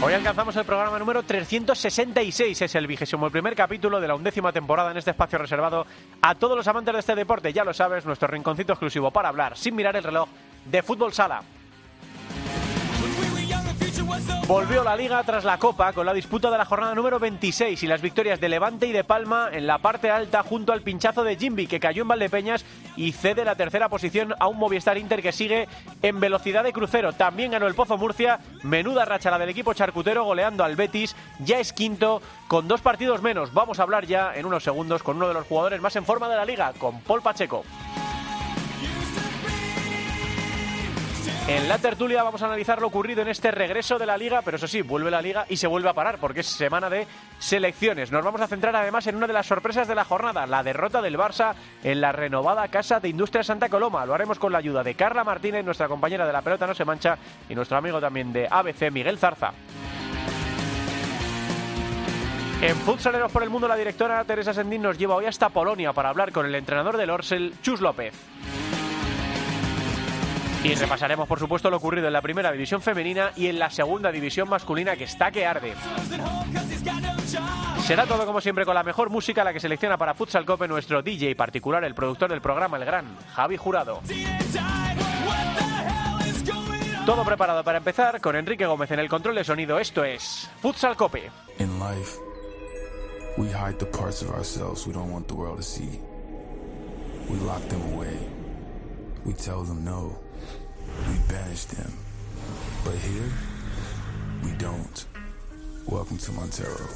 Hoy alcanzamos el programa número 366, es el vigésimo primer capítulo de la undécima temporada en este espacio reservado a todos los amantes de este deporte, ya lo sabes, nuestro rinconcito exclusivo para hablar sin mirar el reloj de fútbol sala. Volvió la liga tras la Copa con la disputa de la jornada número 26 y las victorias de Levante y de Palma en la parte alta junto al pinchazo de Jimby que cayó en Valdepeñas y cede la tercera posición a un Movistar Inter que sigue en velocidad de crucero. También ganó el Pozo Murcia, menuda racha la del equipo charcutero goleando al Betis, ya es quinto con dos partidos menos. Vamos a hablar ya en unos segundos con uno de los jugadores más en forma de la liga, con Paul Pacheco. En la tertulia vamos a analizar lo ocurrido en este regreso de la liga, pero eso sí, vuelve la liga y se vuelve a parar porque es semana de selecciones. Nos vamos a centrar además en una de las sorpresas de la jornada, la derrota del Barça en la renovada Casa de Industria Santa Coloma. Lo haremos con la ayuda de Carla Martínez, nuestra compañera de la pelota no se mancha, y nuestro amigo también de ABC, Miguel Zarza. En Futsaleros por el Mundo, la directora Teresa Sendín nos lleva hoy hasta Polonia para hablar con el entrenador del Orsel, Chus López. Y repasaremos, por supuesto, lo ocurrido en la primera división femenina y en la segunda división masculina que está que arde. Será todo como siempre con la mejor música, la que selecciona para Futsal Cope nuestro DJ particular, el productor del programa, el gran Javi Jurado. Todo preparado para empezar con Enrique Gómez en el control de sonido. Esto es Futsal Cope. We lock them away. We tell them no. We banish them. But here, we don't. Welcome to Montero.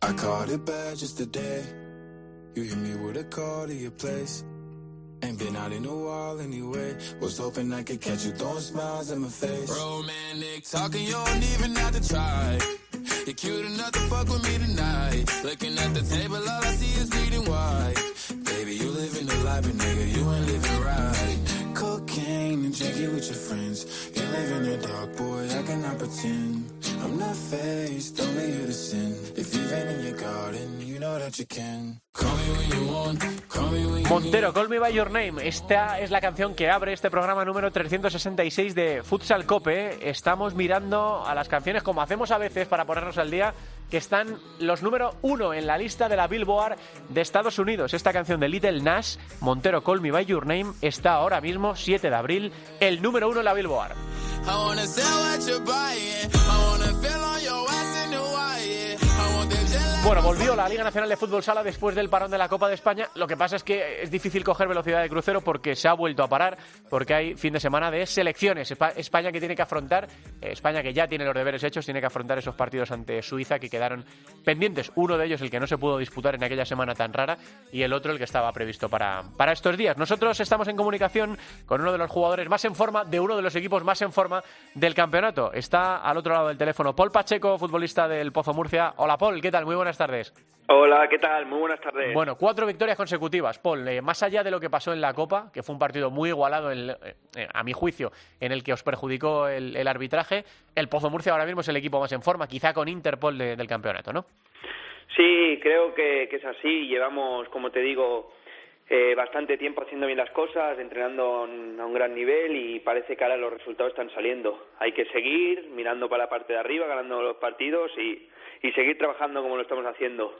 I caught it bad just today. You hit me with a call to your place. Ain't been out in a while anyway. Was hoping I could catch you throwing smiles in my face. Romantic talking, you don't even have to try. You're cute enough to fuck with me tonight. Looking at the table, all I see is bleeding white. Baby, you living the life, but nigga, you ain't living right. Cocaine and drinking with your friends. You live in the dark, boy, I cannot pretend. I'm not faced, only here to sin. If you've been in your garden, you know that you can. Call me when you want, call me when you Montero, Call Me By Your Name. Esta es la canción que abre este programa número 366 de Futsal Cope. Estamos mirando a las canciones como hacemos a veces para ponernos al día, que están los número uno en la lista de la Billboard de Estados Unidos. Esta canción de Little Nash, Montero, Call Me By Your Name, está ahora mismo, 7 de abril, el número uno en la Billboard. Bueno, volvió la Liga Nacional de Fútbol Sala después del parón de la Copa de España. Lo que pasa es que es difícil coger velocidad de crucero porque se ha vuelto a parar, porque hay fin de semana de selecciones. Espa- España que tiene que afrontar, eh, España que ya tiene los deberes hechos, tiene que afrontar esos partidos ante Suiza que quedaron pendientes. Uno de ellos el que no se pudo disputar en aquella semana tan rara y el otro el que estaba previsto para, para estos días. Nosotros estamos en comunicación con uno de los jugadores más en forma, de uno de los equipos más en forma del campeonato. Está al otro lado del teléfono Paul Pacheco, futbolista del Pozo Murcia. Hola Paul, ¿qué tal? Muy buenas tardes. Hola, ¿qué tal? Muy buenas tardes. Bueno, cuatro victorias consecutivas. Paul, eh, más allá de lo que pasó en la Copa, que fue un partido muy igualado, en- eh, a mi juicio, en el que os perjudicó el, el arbitraje, el Pozo Murcia ahora mismo es el equipo más en forma, quizá con Interpol de- del campeonato, ¿no? Sí, creo que, que es así. Llevamos, como te digo, eh, bastante tiempo haciendo bien las cosas, entrenando a un gran nivel y parece que ahora los resultados están saliendo. Hay que seguir mirando para la parte de arriba, ganando los partidos y, y seguir trabajando como lo estamos haciendo.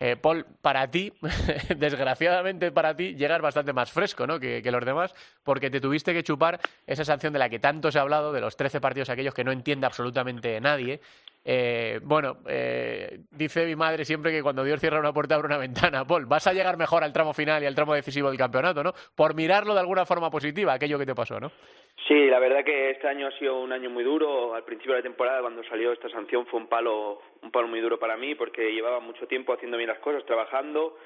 Eh, Paul, para ti, desgraciadamente para ti, llegas bastante más fresco ¿no? que, que los demás, porque te tuviste que chupar esa sanción de la que tanto se ha hablado, de los 13 partidos aquellos que no entiende absolutamente nadie. Eh, bueno, eh, dice mi madre siempre que cuando Dios cierra una puerta abre una ventana. Paul, vas a llegar mejor al tramo final y al tramo decisivo del campeonato, ¿no? Por mirarlo de alguna forma positiva, aquello que te pasó, ¿no? Sí, la verdad que este año ha sido un año muy duro. Al principio de la temporada, cuando salió esta sanción, fue un palo, un palo muy duro para mí porque llevaba mucho tiempo haciendo bien las cosas, trabajando.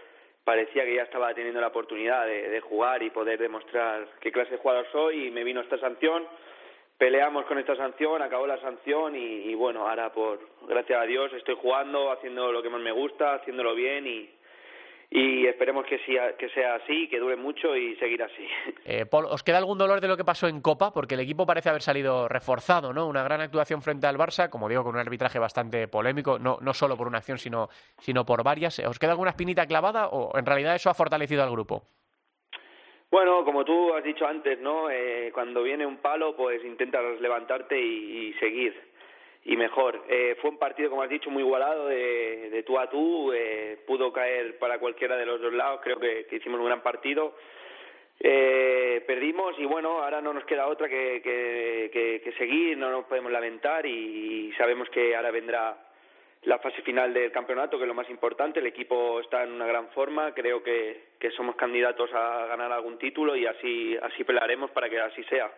Parecía que ya estaba teniendo la oportunidad de, de jugar y poder demostrar qué clase de jugador soy y me vino esta sanción. Peleamos con esta sanción, acabó la sanción y, y bueno, ahora por gracias a Dios estoy jugando, haciendo lo que más me gusta, haciéndolo bien y, y esperemos que, sea, sea así, que dure mucho y seguir así. Eh, Paul, ¿os queda algún dolor de lo que pasó en Copa? Porque el equipo parece haber salido reforzado, ¿no? Una gran actuación frente al Barça, como digo, con un arbitraje bastante polémico, no, no solo por una acción, sino, sino por varias. ¿Os queda alguna espinita clavada o en realidad eso ha fortalecido al grupo? Bueno, como tú has dicho antes, ¿no? Eh, cuando viene un palo, pues intentas levantarte y, seguir. Y mejor. Eh, fue un partido, como has dicho, muy igualado, de, de tú a tú. Eh, pudo caer para cualquiera de los dos lados. Creo que, hicimos un gran partido. Eh, perdimos y bueno, ahora no nos queda otra que, que, que, seguir, no nos podemos lamentar y sabemos que ahora vendrá la fase final del campeonato, que es lo más importante. El equipo está en una gran forma. Creo que, que somos candidatos a ganar algún título y así, así pelearemos para que así sea.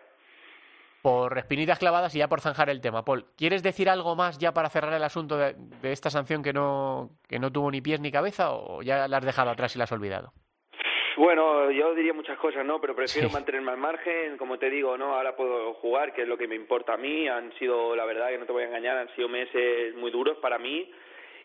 Por espinitas clavadas y ya por zanjar el tema, Paul, ¿quieres decir algo más ya para cerrar el asunto de, esta sanción que no, que no tuvo ni pies ni cabeza o ya la has dejado atrás y la has olvidado? Bueno, yo diría muchas cosas, ¿no? Pero prefiero mantenerme al margen. Como te digo, ¿no? Ahora puedo jugar, que es lo que me importa a mí. Han sido, la verdad, que no te voy a engañar, han sido meses muy duros para mí.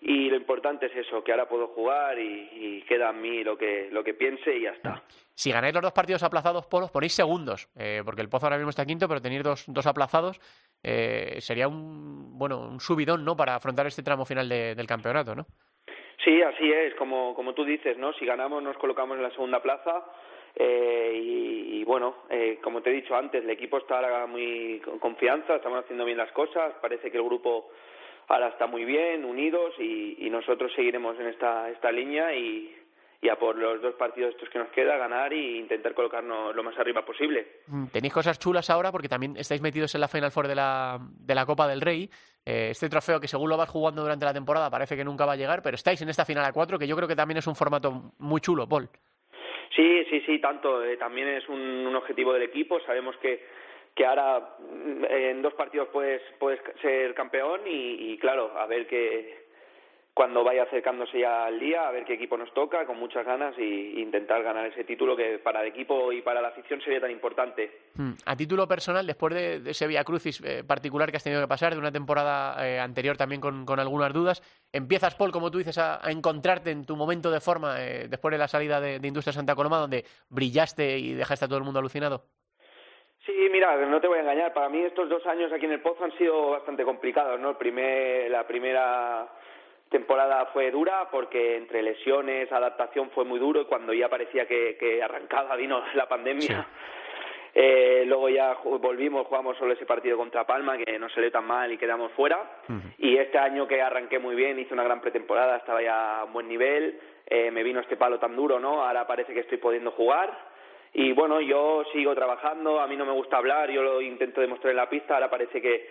Y lo importante es eso, que ahora puedo jugar y, queda a mí lo que, lo que piense y ya está. Si ganáis los dos partidos aplazados, Polos, ponéis segundos, eh, porque el Pozo ahora mismo está quinto, pero tenéis dos, dos aplazados, eh, sería un, bueno, un subidón, ¿no?, para afrontar este tramo final del campeonato, ¿no? Sí, así es, como, como tú dices, ¿no? Si ganamos nos colocamos en la segunda plaza eh, y, bueno, eh, como te he dicho antes, el equipo está ahora muy con confianza, estamos haciendo bien las cosas, parece que el grupo ahora está muy bien, unidos y, nosotros seguiremos en esta, esta línea y, y a por los dos partidos estos que nos queda, ganar e intentar colocarnos lo más arriba posible. Mm, tenéis cosas chulas ahora porque también estáis metidos en la Final Four de la, de la Copa del Rey. Eh, este trofeo que según lo vas jugando durante la temporada parece que nunca va a llegar, pero estáis en esta final a cuatro que yo creo que también es un formato muy chulo, Paul. Sí, sí, sí, tanto. Eh, también es un, objetivo del equipo. Sabemos que, que ahora mm, en dos partidos puedes, puedes ser campeón y, y claro, a ver qué cuando vaya acercándose ya al día, a ver qué equipo nos toca, con muchas ganas y intentar ganar ese título que para el equipo y para la afición sería tan importante. Hmm. A título personal, después de, ese Via Crucis eh, particular que has tenido que pasar, de una temporada eh, anterior también con, algunas dudas, empiezas, Paul, como tú dices, a, encontrarte en tu momento de forma eh, después de la salida de, Industria Santa Coloma, donde brillaste y dejaste a todo el mundo alucinado. Sí, mira, no te voy a engañar. Para mí estos dos años aquí en el Pozo han sido bastante complicados, ¿no? primer, la primera temporada fue dura porque entre lesiones, adaptación fue muy duro y cuando ya parecía que, que arrancaba vino la pandemia. Eh, luego ya volvimos, jugamos solo ese partido contra Palma que no salió tan mal y quedamos fuera. Y este año que arranqué muy bien, hice una gran pretemporada, estaba ya a un buen nivel, eh, me vino este palo tan duro, ¿no? Ahora parece que estoy pudiendo jugar. Y bueno, yo sigo trabajando, a mí no me gusta hablar, yo lo intento demostrar en la pista, ahora parece que,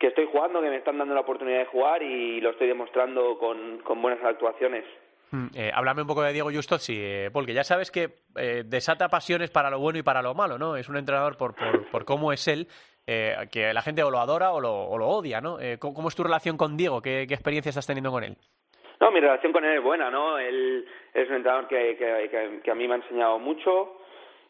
que estoy jugando, que me están dando la oportunidad de jugar y lo estoy demostrando con, con buenas actuaciones. Mm, eh, háblame un poco de Diego Justozi, eh, porque ya sabes que eh, desata pasiones para lo bueno y para lo malo, ¿no? Es un entrenador por, por, por cómo es él, eh, que la gente o lo adora o lo, o lo odia, ¿no? Eh, ¿cómo, es tu relación con Diego? ¿Qué, ¿Qué, experiencia estás teniendo con él? No, mi relación con él es buena, ¿no? Él es un entrenador que, que, que a mí me ha enseñado mucho,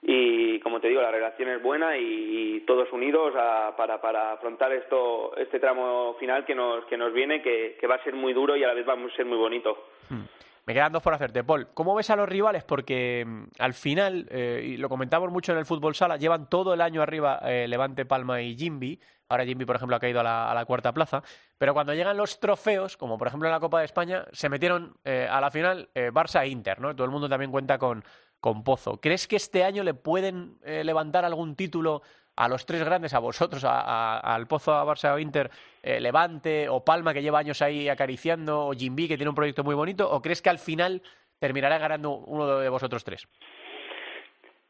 y como te digo la relación es buena y, todos unidos para, para afrontar esto este tramo final que nos que nos viene que, va a ser muy duro y a la vez va a ser muy bonito hmm. Me quedan dos por hacerte, Paul. ¿Cómo ves a los rivales? Porque mm, al final, eh, y lo comentamos mucho en el fútbol sala, llevan todo el año arriba eh, Levante, Palma y Jimby. Ahora Jimby, por ejemplo, ha caído a la, cuarta plaza. Pero cuando llegan los trofeos, como por ejemplo en la Copa de España, se metieron eh, a la final Barça e Inter, ¿no? Todo el mundo también cuenta con, con Pozo. ¿Crees que este año le pueden eh, levantar algún título a los tres grandes, a vosotros, al Pozo, a Barça o Inter, eh, Levante o Palma, que lleva años ahí acariciando, o Jimby, que tiene un proyecto muy bonito, o crees que al final terminará ganando uno de vosotros tres?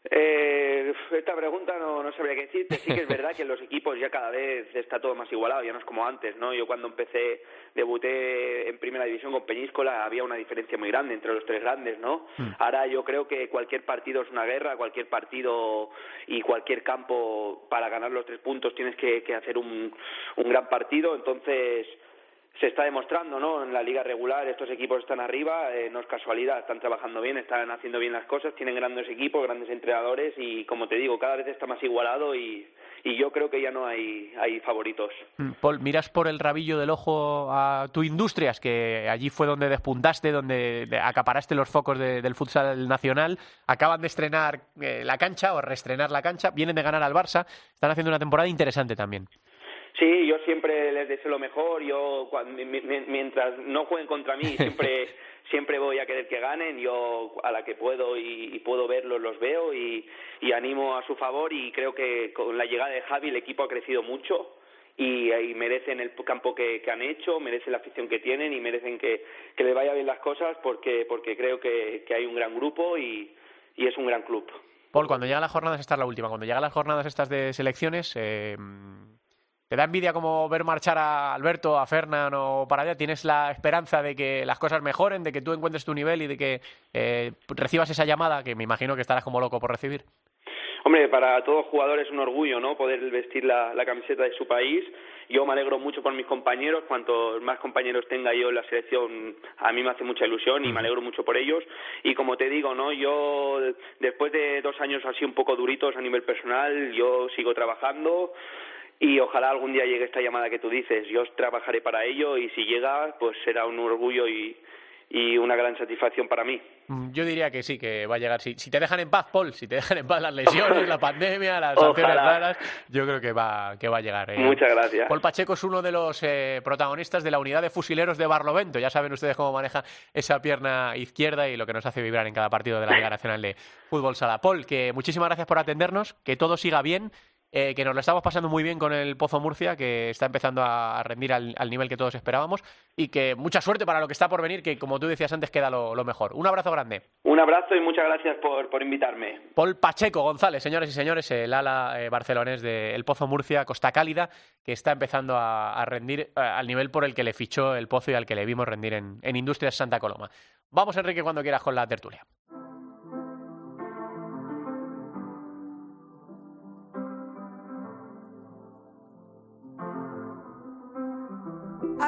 Eh, esta pregunta no, no sabría qué decirte. Sí que es verdad que en los equipos ya cada vez está todo más igualado, ya no es como antes, ¿no? Yo cuando empecé, debuté en primera división con Peñíscola, había una diferencia muy grande entre los tres grandes, ¿no? Hmm. Ahora yo creo que cualquier partido es una guerra, cualquier partido y cualquier campo para ganar los tres puntos tienes que, que hacer un, un gran partido, entonces se está demostrando, ¿no? En la liga regular estos equipos están arriba, eh, no es casualidad, están trabajando bien, están haciendo bien las cosas, tienen grandes equipos, grandes entrenadores y como te digo, cada vez está más igualado y, yo creo que ya no hay, hay favoritos. Mm, Paul, miras por el rabillo del ojo a tu Industrias, que allí fue donde despuntaste, donde acaparaste los focos del futsal nacional. Acaban de estrenar eh, la cancha o reestrenar la cancha, vienen de ganar al Barça, están haciendo una temporada interesante también. Sí, yo siempre les deseo lo mejor. Yo, mientras no jueguen contra mí, siempre siempre voy a querer que ganen. Yo a la que puedo y, puedo verlos los veo y, animo a su favor. Y creo que con la llegada de Javi el equipo ha crecido mucho y, merecen el campo que, han hecho, merecen la afición que tienen y merecen que, que les vaya bien las cosas porque porque creo que, hay un gran grupo y, y es un gran club. Paul, cuando llegan las jornadas, esta es la última, cuando llegan las jornadas estas de selecciones, eh, ¿Te da envidia como ver marchar a Alberto, a Fernán o para allá? ¿Tienes la esperanza de que las cosas mejoren, de que tú encuentres tu nivel y de que eh, recibas esa llamada que me imagino que estarás como loco por recibir? Hombre, para todo jugador es un orgullo, ¿no? Poder vestir la, camiseta de su país. Yo me alegro mucho por mis compañeros. Cuantos más compañeros tenga yo en la selección, a mí me hace mucha ilusión y me alegro mucho por ellos. Y como te digo, ¿no? Yo, después de dos años así un poco duritos a nivel personal, yo sigo trabajando y ojalá algún día llegue esta llamada que tú dices. Yo trabajaré para ello y si llega, pues será un orgullo y, y una gran satisfacción para mí. Mm, yo diría que sí, que va a llegar. Si, si te dejan en paz, Paul, si te dejan en paz las lesiones, la pandemia, las sanciones raras, yo creo que va, que va a llegar. Eh. Muchas gracias. Paul Pacheco es uno de los eh, protagonistas de la unidad de fusileros de Barlovento. Ya saben ustedes cómo maneja esa pierna izquierda y lo que nos hace vibrar en cada partido de la Liga Nacional de Fútbol Sala. Paul, que muchísimas gracias por atendernos, que todo siga bien eh, que nos lo estamos pasando muy bien con el Pozo Murcia, que está empezando a rendir al, nivel que todos esperábamos y que mucha suerte para lo que está por venir, que como tú decías antes queda lo, mejor. Un abrazo grande. Un abrazo y muchas gracias por, por invitarme. Paul Pacheco González, señores y señores, el ala eh, barcelonés del Pozo Murcia, Costa Cálida, que está empezando a, rendir eh, al nivel por el que le fichó el Pozo y al que le vimos rendir en, en Industrias Santa Coloma. Vamos, Enrique, cuando quieras con la tertulia.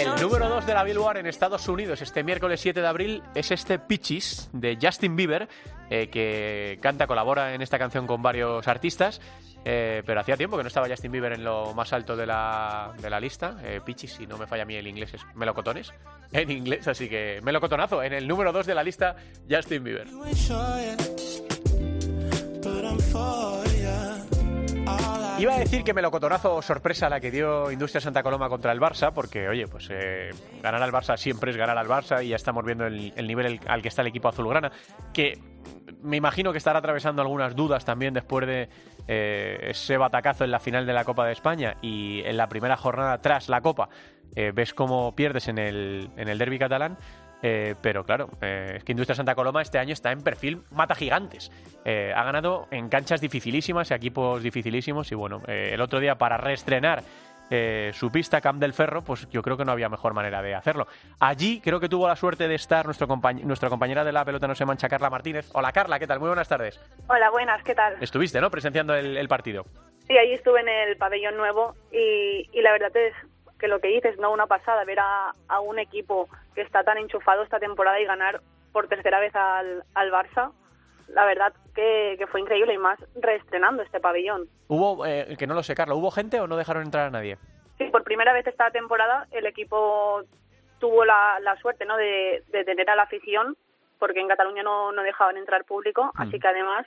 El número 2 de la Billboard en Estados Unidos este miércoles 7 de abril es este Peaches de Justin Bieber, eh, que canta, colabora en esta canción con varios artistas, eh, pero hacía tiempo que no estaba Justin Bieber en lo más alto de la, de la lista. Eh, Peaches, si no me falla a mí el inglés, es melocotones en inglés, así que melocotonazo en el número 2 de la lista Justin Bieber. Iba a decir que melocotonazo sorpresa la que dio Industria Santa Coloma contra el Barça, porque, oye, pues eh, ganar al Barça siempre es ganar al Barça y ya estamos viendo el, nivel al que está el equipo azulgrana, que me imagino que estará atravesando algunas dudas también después de eh, ese batacazo en la final de la Copa de España y en la primera jornada tras la Copa. Eh, ves cómo pierdes en el, en el derby catalán eh, pero claro, eh, es que Industria Santa Coloma este año está en perfil mata gigantes. Eh, ha ganado en canchas dificilísimas, equipos dificilísimos y bueno, el otro día para reestrenar su pista Camp del Ferro, pues yo creo que no había mejor manera de hacerlo. Allí creo que tuvo la suerte de estar nuestro nuestra compañera de la pelota no se mancha, Carla Martínez. Hola Carla, ¿qué tal? Muy buenas tardes. Hola, buenas, ¿qué tal? Estuviste, ¿no? Presenciando el, partido. Sí, allí estuve en el pabellón nuevo y, y la verdad es que lo que dices, no una pasada, ver a, un equipo que está tan enchufado esta temporada y ganar por tercera vez al, al Barça, la verdad que, fue increíble y más reestrenando este pabellón. Hubo, eh, que no lo sé, Carla, ¿hubo gente o no dejaron entrar a nadie? Sí, por primera vez esta temporada el equipo tuvo la, la suerte ¿no? de, de tener a la afición, porque en Cataluña no, no dejaban entrar público, así mm. que además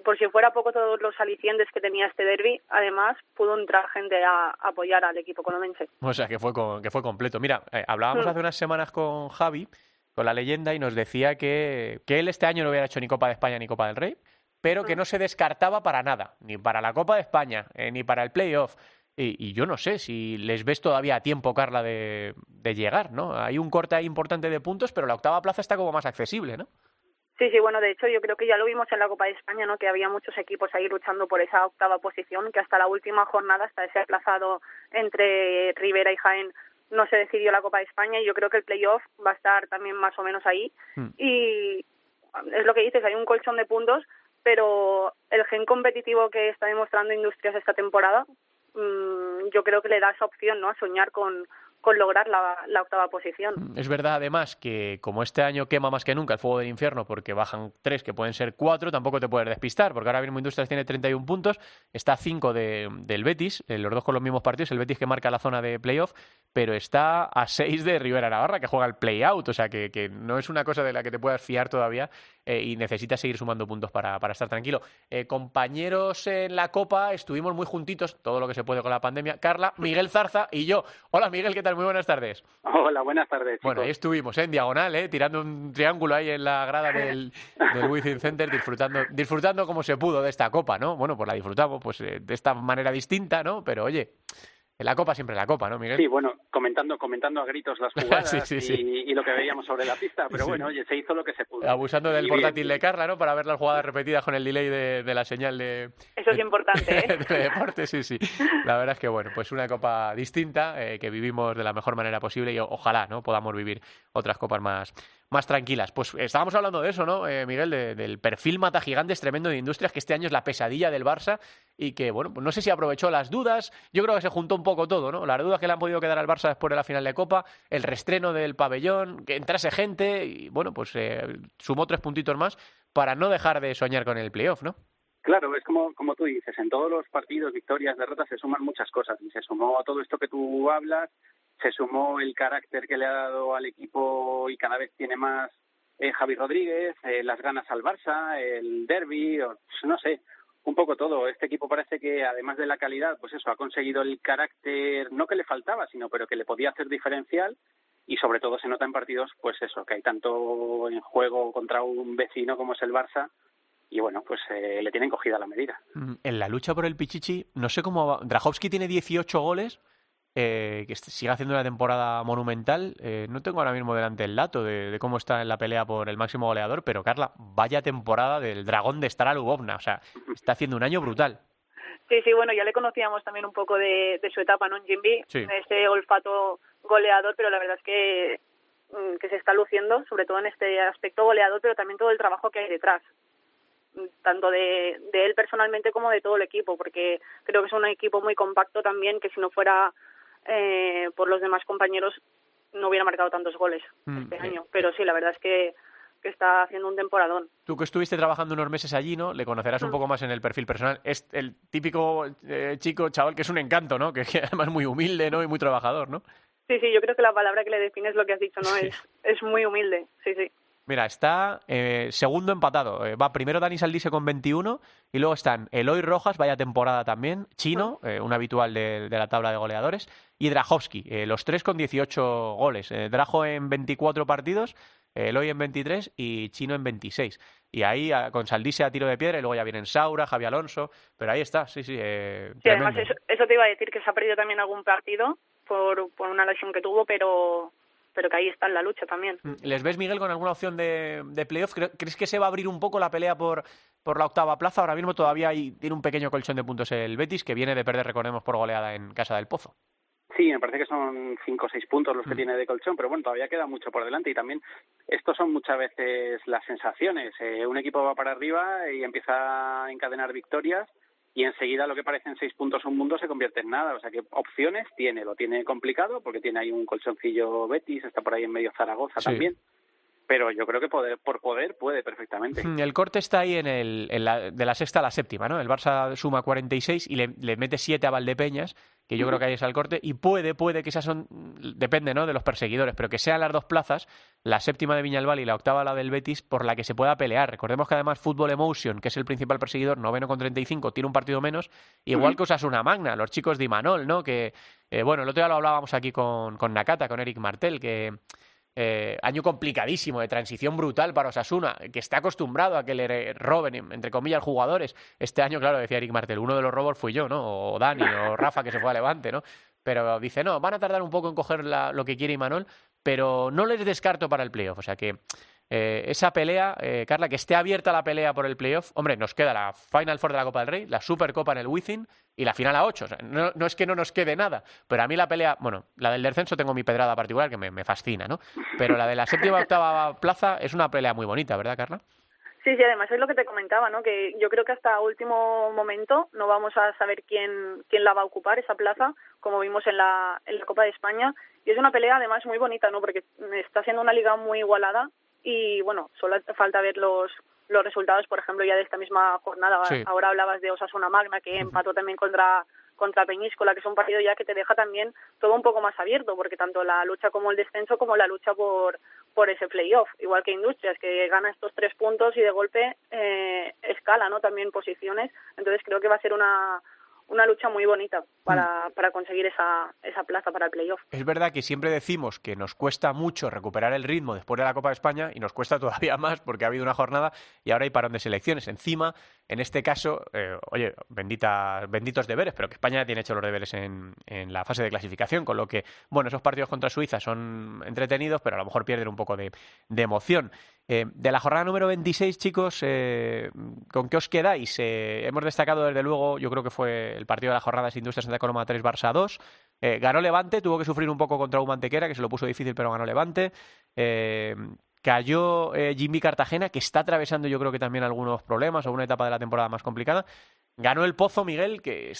por si fuera poco todos los alicientes que tenía este derby, además pudo entrar gente a, apoyar al equipo colomense. O sea, que fue, que fue completo. Mira, eh, hablábamos mm. hace unas semanas con Javi, con la leyenda, y nos decía que, que él este año no hubiera hecho ni Copa de España ni Copa del Rey, pero que mm. no se descartaba para nada, ni para la Copa de España, eh, ni para el playoff. Y, y, yo no sé si les ves todavía a tiempo, Carla, de, de llegar, ¿no? Hay un corte importante de puntos, pero la octava plaza está como más accesible, ¿no? Sí, sí, bueno, de hecho yo creo que ya lo vimos en la Copa de España, ¿no? Que había muchos equipos ahí luchando por esa octava posición, que hasta la última jornada, hasta ese aplazado entre Rivera y Jaén, no se decidió la Copa de España y yo creo que el playoff va a estar también más o menos ahí. Mm. Y es lo que dices, hay un colchón de puntos, pero el gen competitivo que está demostrando Industrias esta temporada, mm, yo creo que le da esa opción, ¿no? A soñar con, con lograr la, octava posición. Es verdad, además, que como este año quema más que nunca el fuego del infierno, porque bajan tres, que pueden ser cuatro, tampoco te puedes despistar, porque ahora mismo Industrias tiene 31 puntos, está a 5 de, del Betis, eh, los dos con los mismos partidos, el Betis que marca la zona de playoff, pero está a 6 de Rivera Navarra, que juega el play-out, o sea que, que, no es una cosa de la que te puedas fiar todavía eh, y necesitas seguir sumando puntos para, para estar tranquilo. Eh, compañeros en la Copa, estuvimos muy juntitos, todo lo que se puede con la pandemia. Carla, Miguel Zarza y yo. Hola Miguel, ¿qué tal? Muy buenas tardes. Hola, buenas tardes. Chicos. Bueno, ahí estuvimos, ¿eh? en diagonal, ¿eh? tirando un triángulo ahí en la grada del, del Wizzing Center, disfrutando, disfrutando como se pudo de esta copa, ¿no? Bueno, pues la disfrutamos pues eh, de esta manera distinta, ¿no? Pero oye, en la copa siempre la copa, ¿no, Miguel? Sí, bueno, comentando, comentando a gritos las jugadas sí, sí, sí. Y, y, lo que veíamos sobre la pista, pero bueno, oye, se hizo lo que se pudo. Abusando del y portátil bien. de Carla, ¿no? Para ver las jugadas repetidas con el delay de, de la señal de... Eso es de, importante, ¿eh? De deporte, sí, sí. La verdad es que, bueno, pues una copa distinta, eh, que vivimos de la mejor manera posible y ojalá, ¿no? Podamos vivir otras copas más, más tranquilas. Pues estábamos hablando de eso, ¿no, eh, Miguel? De, del perfil mata gigantes tremendo de Industrias, que este año es la pesadilla del Barça y que, bueno, pues no sé si aprovechó las dudas. Yo creo que se juntó un poco todo, ¿no? Las dudas que le han podido quedar al Barça después de la final de Copa, el restreno del pabellón, que entrase gente y, bueno, pues eh, sumó tres puntitos más para no dejar de soñar con el playoff, ¿no? Claro, es como, como tú dices, en todos los partidos, victorias, derrotas, se suman muchas cosas. Y se sumó todo esto que tú hablas, se sumó el carácter que le ha dado al equipo y cada vez tiene más eh, Javi Rodríguez, eh, las ganas al Barça, el derby, o, no sé, un poco todo. Este equipo parece que además de la calidad, pues eso, ha conseguido el carácter, no que le faltaba, sino pero que le podía hacer diferencial y sobre todo se nota en partidos, pues eso, que hay tanto en juego contra un vecino como es el Barça, y bueno, pues eh, le tienen cogida la medida. En la lucha por el Pichichi, no sé cómo va. Drahovski tiene 18 goles, eh, que sigue haciendo una temporada monumental. Eh, no tengo ahora mismo delante el dato de, de, cómo está en la pelea por el máximo goleador, pero Carla, vaya temporada del dragón de Stara Lubovna. O sea, está haciendo un año brutal. Sí, sí, bueno, ya le conocíamos también un poco de, de su etapa, ¿no? En Jimby, sí. ese olfato goleador, pero la verdad es que, mm, que se está luciendo, sobre todo en este aspecto goleador, pero también todo el trabajo que hay detrás tanto de, de él personalmente como de todo el equipo, porque creo que es un equipo muy compacto también, que si no fuera eh, por los demás compañeros no hubiera marcado tantos goles mm, este eh, año. Pero sí, la verdad es que, que está haciendo un temporadón. Tú que estuviste trabajando unos meses allí, ¿no? Le conocerás un Mm. poco más en el perfil personal. Es el típico eh, chico, chaval, que es un encanto, ¿no? Que, que además muy humilde, ¿no? Y muy trabajador, ¿no? Sí, sí, yo creo que la palabra que le define es lo que has dicho, ¿no? Sí. Es, es muy humilde, sí, sí. Mira, está eh, segundo empatado. Eh, va primero Dani Saldise con 21 y luego están Eloy Rojas, vaya temporada también, Chino, eh, un habitual de, de, la tabla de goleadores, y Drahovski, eh, los tres con 18 goles. Drajo en 24 partidos, Eloy en 23 y Chino en 26. Y ahí a, con Saldise a tiro de piedra y luego ya vienen Saura, Javi Alonso, pero ahí está, sí, sí. Eh, sí, además eso, eso, te iba a decir que se ha perdido también algún partido por, por una lesión que tuvo, pero pero que ahí está en la lucha también. ¿Les ves, Miguel, con alguna opción de, de playoff? ¿Crees que se va a abrir un poco la pelea por, por la octava plaza? Ahora mismo todavía hay, tiene un pequeño colchón de puntos el Betis, que viene de perder, recordemos, por goleada en Casa del Pozo. Sí, me parece que son cinco o seis puntos los que mm. tiene de colchón, pero bueno, todavía queda mucho por delante y también estos son muchas veces las sensaciones. Eh, un equipo va para arriba y empieza a encadenar victorias y enseguida lo que parecen seis puntos un mundo se convierte en nada. O sea que opciones tiene, lo tiene complicado porque tiene ahí un colchoncillo Betis, está por ahí en medio Zaragoza sí. también. Pero yo creo que poder, por poder puede perfectamente. El corte está ahí en el, en la, de la sexta a la séptima, ¿no? El Barça suma 46 y le, le mete 7 a Valdepeñas, que yo creo que ahí es el corte, y puede, puede que esas son, depende, ¿no? De los perseguidores, pero que sean las dos plazas, la séptima de Viñalbal y la octava la del Betis, por la que se pueda pelear. Recordemos que además Fútbol Emotion, que es el principal perseguidor, noveno con 35, tiene un partido menos, igual que Osasuna Magna, los chicos de Imanol, ¿no? Que, eh, bueno, el otro día lo hablábamos aquí con, con Nakata, con Eric Martel, que eh, año complicadísimo, de transición brutal para Osasuna, que está acostumbrado a que le roben, entre comillas, jugadores. Este año, claro, decía Eric Martel, uno de los robos fui yo, ¿no? O Dani, o Rafa, que se fue a Levante, ¿no? Pero dice, no, van a tardar un poco en coger la, lo que quiere Imanol, pero no les descarto para el playoff. O sea que Eh, esa pelea, eh, Carla, que esté abierta la pelea por el playoff, hombre, nos queda la Final Four de la Copa del Rey, la Supercopa en el Wizzing y la final a 8. no, no, es que no nos quede nada, pero a mí la pelea, bueno, la del descenso tengo mi pedrada particular que me, me fascina, ¿no? Pero la de la séptima octava plaza es una pelea muy bonita, ¿verdad, Carla? Sí, sí, además es lo que te comentaba, ¿no? Que yo creo que hasta último momento no vamos a saber quién, quién la va a ocupar, esa plaza, como vimos en la, en la Copa de España. Y es una pelea además muy bonita, ¿no? Porque está siendo una liga muy igualada y, bueno, solo falta ver los, los resultados, por ejemplo, ya de esta misma jornada. Ahora hablabas de Osasuna Magna, que empató también contra contra Peñíscola, que es un partido ya que te deja también todo un poco más abierto, porque tanto la lucha como el descenso como la lucha por, por ese playoff, igual que Industrias, que gana estos tres puntos y de golpe eh, escala ¿no? también posiciones. Entonces creo que va a ser una, una lucha muy bonita para, mm. para conseguir esa, esa plaza para el playoff. Es verdad que siempre decimos que nos cuesta mucho recuperar el ritmo después de la Copa de España y nos cuesta todavía más porque ha habido una jornada y ahora hay parón de selecciones. Encima, en este caso, eh, oye, bendita, benditos deberes, pero que España tiene hecho los deberes en, en, la fase de clasificación, con lo que, bueno, esos partidos contra Suiza son entretenidos, pero a lo mejor pierden un poco de, de emoción. Eh, de la jornada número 26, chicos, eh, ¿con qué os quedáis? Hemos destacado desde luego, yo creo que fue el partido de la jornada de Industrias Santa Coloma 3 Barça 2. ganó Levante, tuvo que sufrir un poco contra un Mantequera, que se lo puso difícil, pero ganó Levante. Cayó Jimmy Cartagena, que está atravesando yo creo que también algunos problemas o una etapa de la temporada más complicada. Ganó el Pozo Miguel, que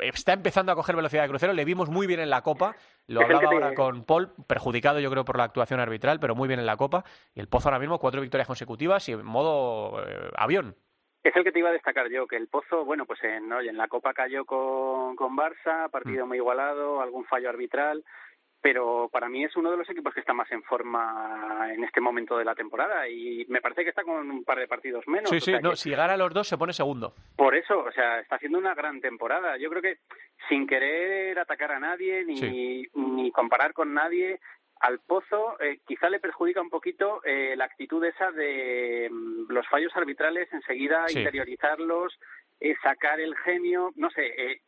está empezando a coger velocidad de crucero. Le vimos muy bien en la Copa. Lo hablaba ahora con Paul, perjudicado yo creo por la actuación arbitral, pero muy bien en la Copa. Y el Pozo ahora mismo cuatro victorias consecutivas y en modo eh, avión. Es el que te iba a destacar yo, que el Pozo, bueno, pues en, en la Copa cayó con, con Barça, partido mm. muy igualado, algún fallo arbitral, pero para mí es uno de los equipos que está más en forma en este momento de la temporada y me parece que está con un par de partidos menos. Sí, sí, no, si gana los dos se pone segundo. Por eso, o sea, está haciendo una gran temporada. Yo creo que sin querer atacar a nadie ni, ni comparar con nadie, al Pozo eh, quizá le perjudica un poquito eh, la actitud esa de mm, los fallos arbitrales, enseguida interiorizarlos, eh, sacar el genio, no sé, eh,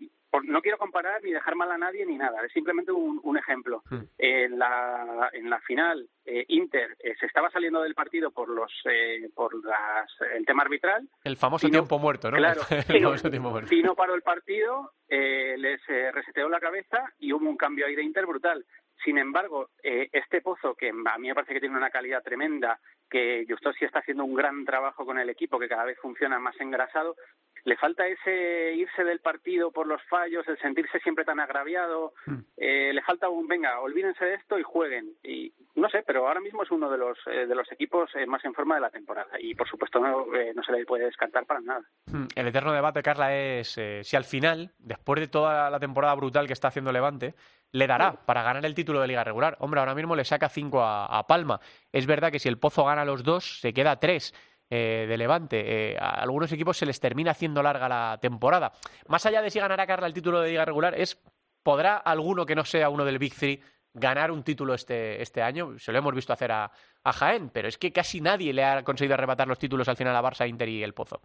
no quiero comparar ni dejar mal a nadie ni nada, es simplemente un, ejemplo. Hmm. En, la, en la final, eh, Inter eh, se estaba saliendo del partido por los eh, por las, el tema arbitral. El famoso tiempo muerto, ¿no? Claro, el famoso tiempo muerto. no paró el partido, les reseteó la cabeza y hubo un cambio ahí de Inter brutal. Sin embargo, este pozo, que a mí me parece que tiene una calidad tremenda, que Justo sí está haciendo un gran trabajo con el equipo, que cada vez funciona más engrasado, le falta ese irse del partido por los fallos, el sentirse siempre tan agraviado, hmm. eh, le falta un, venga, olvídense de esto y jueguen. Y no sé, pero ahora mismo es uno de los, eh, de los equipos eh, más en forma de la temporada y por supuesto no, no se le puede descartar para nada. Hmm. El eterno debate, Carla, es si al final, después de toda la temporada brutal que está haciendo Levante, le dará para ganar el título de liga regular. Hombre, ahora mismo le saca cinco a, a Palma. Es verdad que si el Pozo gana los dos, se queda tres. Eh, de Levante. Eh, a algunos equipos se les termina haciendo larga la temporada. Más allá de si ganará Carla el título de liga regular, es ¿podrá alguno que no sea uno del Big Three ganar un título este, este año? Se lo hemos visto hacer a, a Jaén, pero es que casi nadie le ha conseguido arrebatar los títulos al final a Barça, Inter y el Pozo.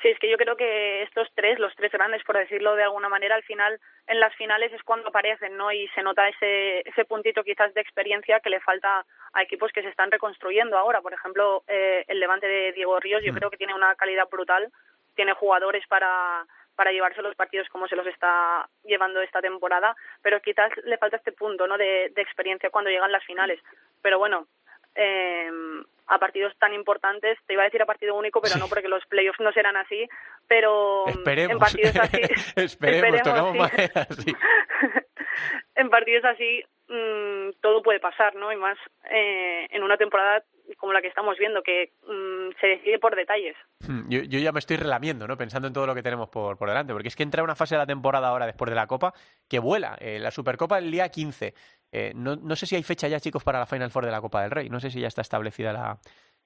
Sí, es que yo creo que estos tres, los tres grandes, por decirlo de alguna manera, al final, en las finales es cuando aparecen, ¿no? Y se nota ese, ese puntito quizás de experiencia que le falta a equipos que se están reconstruyendo ahora. Por ejemplo, eh, el Levante de Diego Ríos, yo mm. creo que tiene una calidad brutal, tiene jugadores para para llevarse los partidos como se los está llevando esta temporada, pero quizás le falta este punto ¿no? de, de experiencia cuando llegan las finales. Pero bueno, eh, a partidos tan importantes, te iba a decir a partido único, pero no porque los playoffs no serán así, pero en partidos así, esperemos, en partidos así mm, todo puede pasar, ¿no? Y más eh, en una temporada como la que estamos viendo, que mm, se decide por detalles. Hmm, yo, yo, ya me estoy relamiendo, ¿no? Pensando en todo lo que tenemos por, por delante, porque es que entra una fase de la temporada ahora después de la Copa que vuela. Eh, la Supercopa el día 15. Eh, no, no, sé si hay fecha ya, chicos, para la Final Four de la Copa del Rey. No sé si ya está establecida la,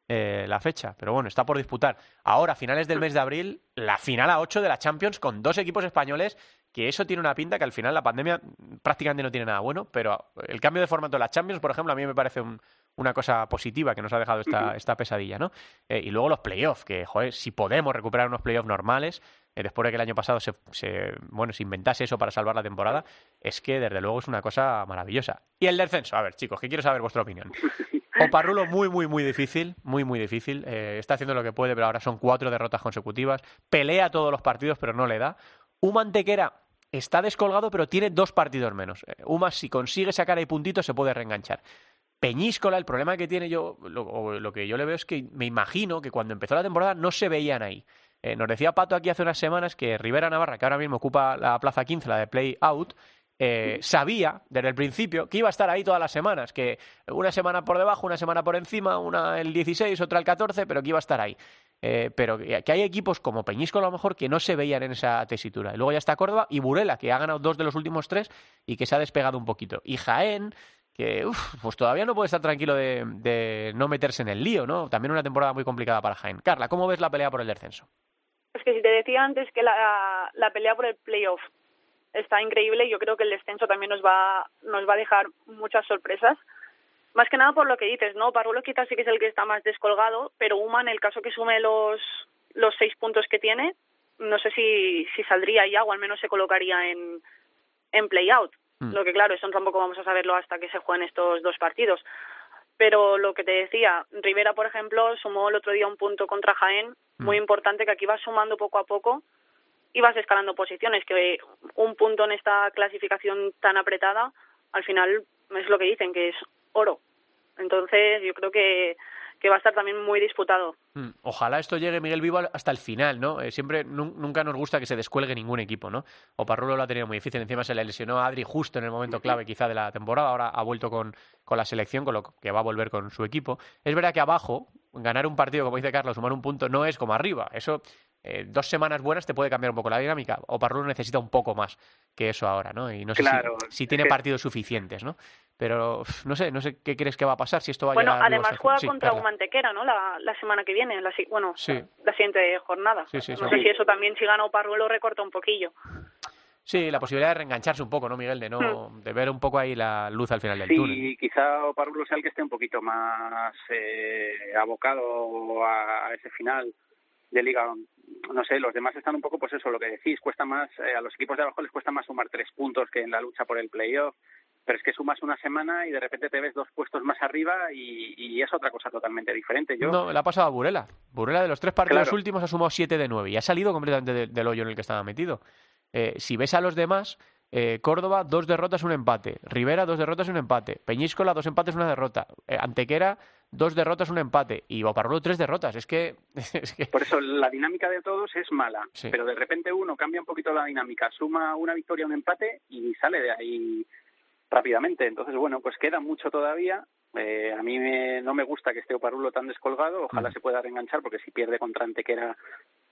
eh, la fecha, pero bueno, está por disputar. Ahora, a finales del mes de abril, la final a 8 de la Champions con dos equipos españoles, que eso tiene una pinta que al final la pandemia prácticamente no tiene nada bueno, pero el cambio de formato de la Champions, por ejemplo, a mí me parece un, una cosa positiva que nos ha dejado esta, esta pesadilla, ¿no? Eh, y luego los playoffs, que, joder, si podemos recuperar unos playoffs normales, después de que el año pasado se, se, bueno, se inventase eso para salvar la temporada, es que desde luego es una cosa maravillosa. Y el descenso, a ver, chicos, que quiero saber vuestra opinión. Oparrulo muy, muy, muy difícil, muy, muy difícil. Eh, está haciendo lo que puede, pero ahora son cuatro derrotas consecutivas. Pelea todos los partidos, pero no le da. Umantequera está descolgado, pero tiene dos partidos menos. Eh, Uma, si consigue sacar ahí puntitos, se puede reenganchar. Peñíscola, el problema que tiene yo, lo, lo, que yo le veo es que me imagino que cuando empezó la temporada no se veían ahí. Eh, nos decía Pato aquí hace unas semanas que Rivera Navarra, que ahora mismo ocupa la plaza 15, la de Play Out, eh, sabía desde el principio que iba a estar ahí todas las semanas, que una semana por debajo, una semana por encima, una el 16, otra el 14, pero que iba a estar ahí. Eh, pero que, hay equipos como Peñisco a lo mejor que no se veían en esa tesitura. Y luego ya está Córdoba y Burela, que ha ganado dos de los últimos tres y que se ha despegado un poquito. Y Jaén, que pues todavía no puede estar tranquilo de, no meterse en el lío, ¿no? También una temporada muy complicada para Jaén. Carla, ¿cómo ves la pelea por el descenso? Es que si te decía antes que la, la pelea por el playoff está increíble y yo creo que el descenso también nos va, nos va a dejar muchas sorpresas. Más que nada por lo que dices, ¿no? Parulo quizás sí que es el que está más descolgado, pero Uma, en el caso que sume los, los seis puntos que tiene, no sé si, si saldría ya o al menos se colocaría en, en play-out. Mm. Lo que claro, eso tampoco vamos a saberlo hasta que se jueguen estos dos partidos. Pero lo que te decía, Rivera, por ejemplo, sumó el otro día un punto contra Jaén, mm. muy importante, que aquí va sumando poco a poco y vas escalando posiciones, que un punto en esta clasificación tan apretada, al final es lo que dicen, que es oro. Entonces yo creo que, que va a estar también muy disputado. Hmm. Ojalá esto llegue, Miguel Vivo, hasta el final, ¿no? Eh, siempre, nunca nos gusta que se descuelgue ningún equipo, ¿no? O Parrulo lo ha tenido muy difícil, encima se le lesionó a Adri justo en el momento clave quizá de la temporada, ahora ha vuelto con, con la selección, con lo que va a volver con su equipo. Es verdad que abajo, ganar un partido, como dice Carlos, sumar un punto, no es como arriba. Eso eh, dos semanas buenas te puede cambiar un poco la dinámica. O Parrulo necesita un poco más que eso ahora, ¿no? Y no sé si, tiene partidos suficientes, ¿no? Pero no sé, no sé qué crees que va a pasar si esto va a Bueno, además juega contra un Mantequera, ¿no? La, semana que viene, la, bueno, la siguiente jornada. no sé si eso también, si gana Parrulo, recorta un poquillo. Sí, la posibilidad de reengancharse un poco, ¿no, Miguel? De no hmm. de ver un poco ahí la luz al final del túnel. Sí, quizá Parrulo sea el que esté un poquito más eh, abocado a ese final de liga no sé, los demás están un poco, pues eso, lo que decís, cuesta más, eh, a los equipos de abajo les cuesta más sumar tres puntos que en la lucha por el playoff, pero es que sumas una semana y de repente te ves dos puestos más arriba y, es otra cosa totalmente diferente. Yo... No, le ha pasado a Burela. Burela de los tres partidos últimos ha sumado siete de nueve y ha salido completamente del hoyo en el que estaba metido. Eh, si ves a los demás, eh, Córdoba, dos derrotas, un empate. Rivera, dos derrotas, un empate. Peñíscola, dos empates, una derrota. Eh, Antequera, dos derrotas, un empate. Y Boparrulo, tres derrotas. Es que, Por eso la dinámica de todos es mala. Pero de repente uno cambia un poquito la dinámica, suma una victoria, un empate y sale de ahí rápidamente. Entonces, bueno, pues queda mucho todavía. Eh, a mí no me gusta que esté Oparulo tan descolgado. Ojalá se pueda reenganchar porque si pierde contra Antequera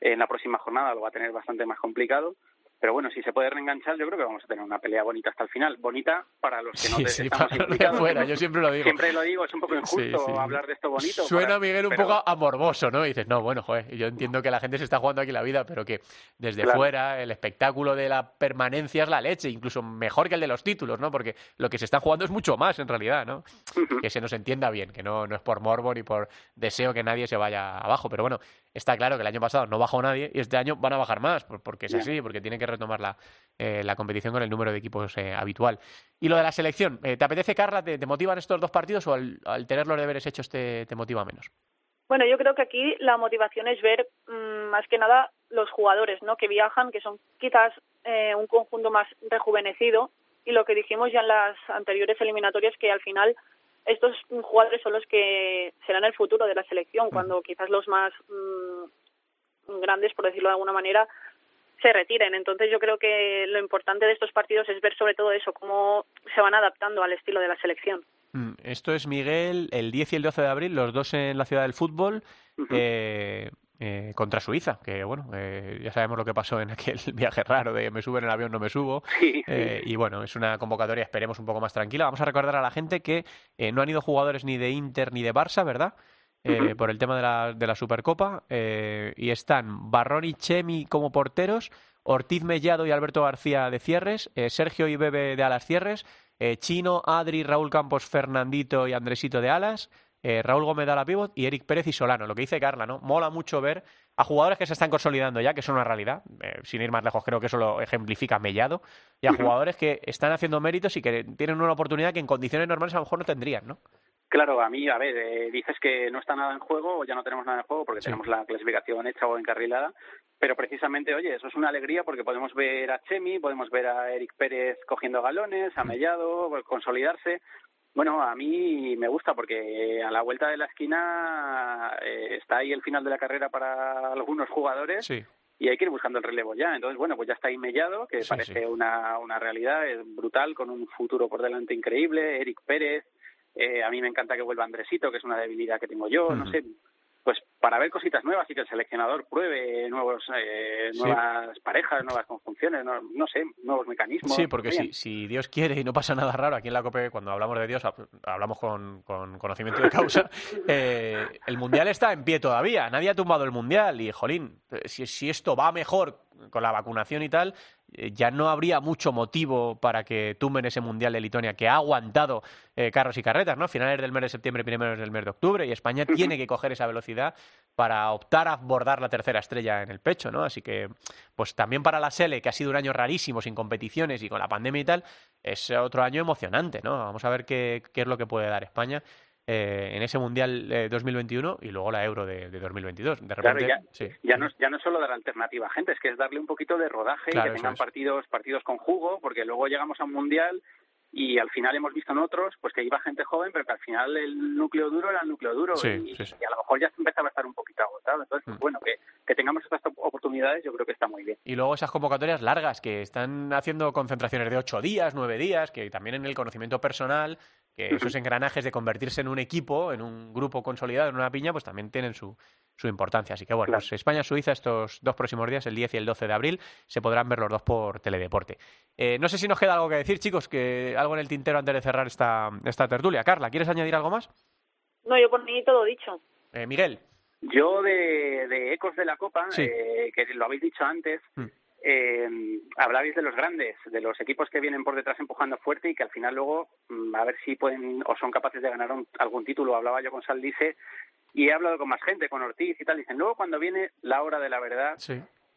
en la próxima jornada lo va a tener bastante más complicado. Pero bueno, si se puede reenganchar, yo creo que vamos a tener una pelea bonita hasta el final. Bonita para los que no te, estamos implicados. Fuera, yo siempre lo digo. Siempre lo digo, es un poco injusto hablar de esto bonito. Suena, Miguel, un poco amorboso, ¿no? Y dices, no, bueno, joder, yo entiendo que la gente se está jugando aquí la vida, pero que desde fuera el espectáculo de la permanencia es la leche, incluso mejor que el de los títulos, ¿no? Porque lo que se está jugando es mucho más, en realidad, ¿no? Que se nos entienda bien, que no, no es por morbo ni por deseo que nadie se vaya abajo. Pero bueno, está claro que el año pasado no bajó nadie y este año van a bajar más, porque es así, porque tiene que retomar la, eh, la competición con el número de equipos eh, habitual. Y lo de la selección, eh, ¿te apetece, Carla? ¿Te, motivan estos dos partidos o al, tener los deberes hechos te, motiva menos? Bueno, yo creo que aquí la motivación es ver mm, más que nada los jugadores ¿no? que viajan, que son quizás un conjunto más rejuvenecido y lo que dijimos ya en las anteriores eliminatorias que al final estos jugadores son los que serán el futuro de la selección, cuando quizás los más mm, grandes, por decirlo de alguna manera, se retiren. Entonces yo creo que lo importante de estos partidos es ver sobre todo eso, cómo se van adaptando al estilo de la selección. Mm, esto es Miguel el 10 y el 12 de abril, los dos en la ciudad del fútbol. eh, eh, contra Suiza, que bueno, eh, ya sabemos lo que pasó en aquel viaje raro de me subo en el avión, no me subo. Eh, y bueno, es una convocatoria, esperemos, un poco más tranquila. Vamos a recordar a la gente que no han ido jugadores ni de Inter ni de Barça, ¿verdad? Por el tema de la, de la Supercopa. y están Barrón y Chemi como porteros, Ortiz Mellado y Alberto García de cierres, Sergio y Bebe de alas cierres, Chino, Adri, Raúl Campos, Fernandito y Andresito de alas. Eh, Raúl Gómez de la pivot y Eric Pérez y Solano. Lo que dice Carla, ¿no? Mola mucho ver a jugadores que se están consolidando ya, que es una realidad. Eh, sin ir más lejos, creo que eso lo ejemplifica Mellado. Y a jugadores que están haciendo méritos y que tienen una oportunidad que en condiciones normales a lo mejor no tendrían, ¿no? Claro, a mí, a ver, eh, dices que no está nada en juego o ya no tenemos nada en juego porque tenemos la clasificación hecha o encarrilada, pero precisamente, oye, eso es una alegría porque podemos ver a Chemi, podemos ver a Eric Pérez cogiendo galones, a Mellado, consolidarse. Bueno, a mí me gusta porque a la vuelta de la esquina eh, está ahí el final de la carrera para algunos jugadores y hay que ir buscando el relevo ya. Entonces, bueno, pues ya está ahí Mellado, que parece Una, una realidad es brutal, con un futuro por delante increíble. Eric Pérez, eh, a mí me encanta que vuelva Andresito, que es una debilidad que tengo yo, no sé, pues para ver cositas nuevas y que el seleccionador pruebe nuevos eh, nuevas parejas, nuevas conjunciones, no, sé, nuevos mecanismos. Sí, porque si, si, Dios quiere y no pasa nada raro, aquí en la COPE cuando hablamos de Dios hablamos con, con conocimiento de causa, eh, el Mundial está en pie todavía, nadie ha tumbado el Mundial y, jolín, si, si esto va mejor con la vacunación y tal, eh, ya no habría mucho motivo para que tumben ese Mundial de Lituania, que ha aguantado eh, carros y carretas, ¿no? Finales del mes de septiembre, primeros del mes de octubre, y España tiene que coger esa velocidad para optar a abordar la tercera estrella en el pecho, ¿no? Así que, pues también para la SELE, que ha sido un año rarísimo, sin competiciones y con la pandemia y tal, es otro año emocionante, ¿no? Vamos a ver qué, qué es lo que puede dar España. Eh, en ese Mundial 2021 y luego la Euro de, 2022. De repente, ya, ya, no, ya no es solo dar alternativa a gente, es que es darle un poquito de rodaje y que tengan partidos, partidos con jugo, porque luego llegamos a un Mundial y al final hemos visto en otros pues que iba gente joven pero que al final el núcleo duro era el núcleo duro y, a lo mejor ya empezaba a estar un poquito agotado. Entonces pues, mm. bueno que, que tengamos estas oportunidades yo creo que está muy bien. Y luego esas convocatorias largas que están haciendo concentraciones de ocho días nueve días que también en el conocimiento personal que esos engranajes de convertirse en un equipo en un grupo consolidado en una piña pues también tienen su su importancia. Así que bueno, pues España-Suiza estos dos próximos días, el 10 y el 12 de abril, se podrán ver los dos por Teledeporte. Eh, no sé si nos queda algo que decir, chicos, que algo en el tintero antes de cerrar esta, esta tertulia. Carla, ¿quieres añadir algo más? No, yo por mí todo dicho. Eh, Miguel. Yo de, Ecos de la Copa, eh, que lo habéis dicho antes, mm. Eh, hablabais de los grandes, de los equipos que vienen por detrás empujando fuerte y que al final luego mm, a ver si pueden o son capaces de ganar algún título. Hablaba yo con Saldice y he hablado con más gente, con Ortiz y tal, dicen, luego cuando viene la hora de la verdad,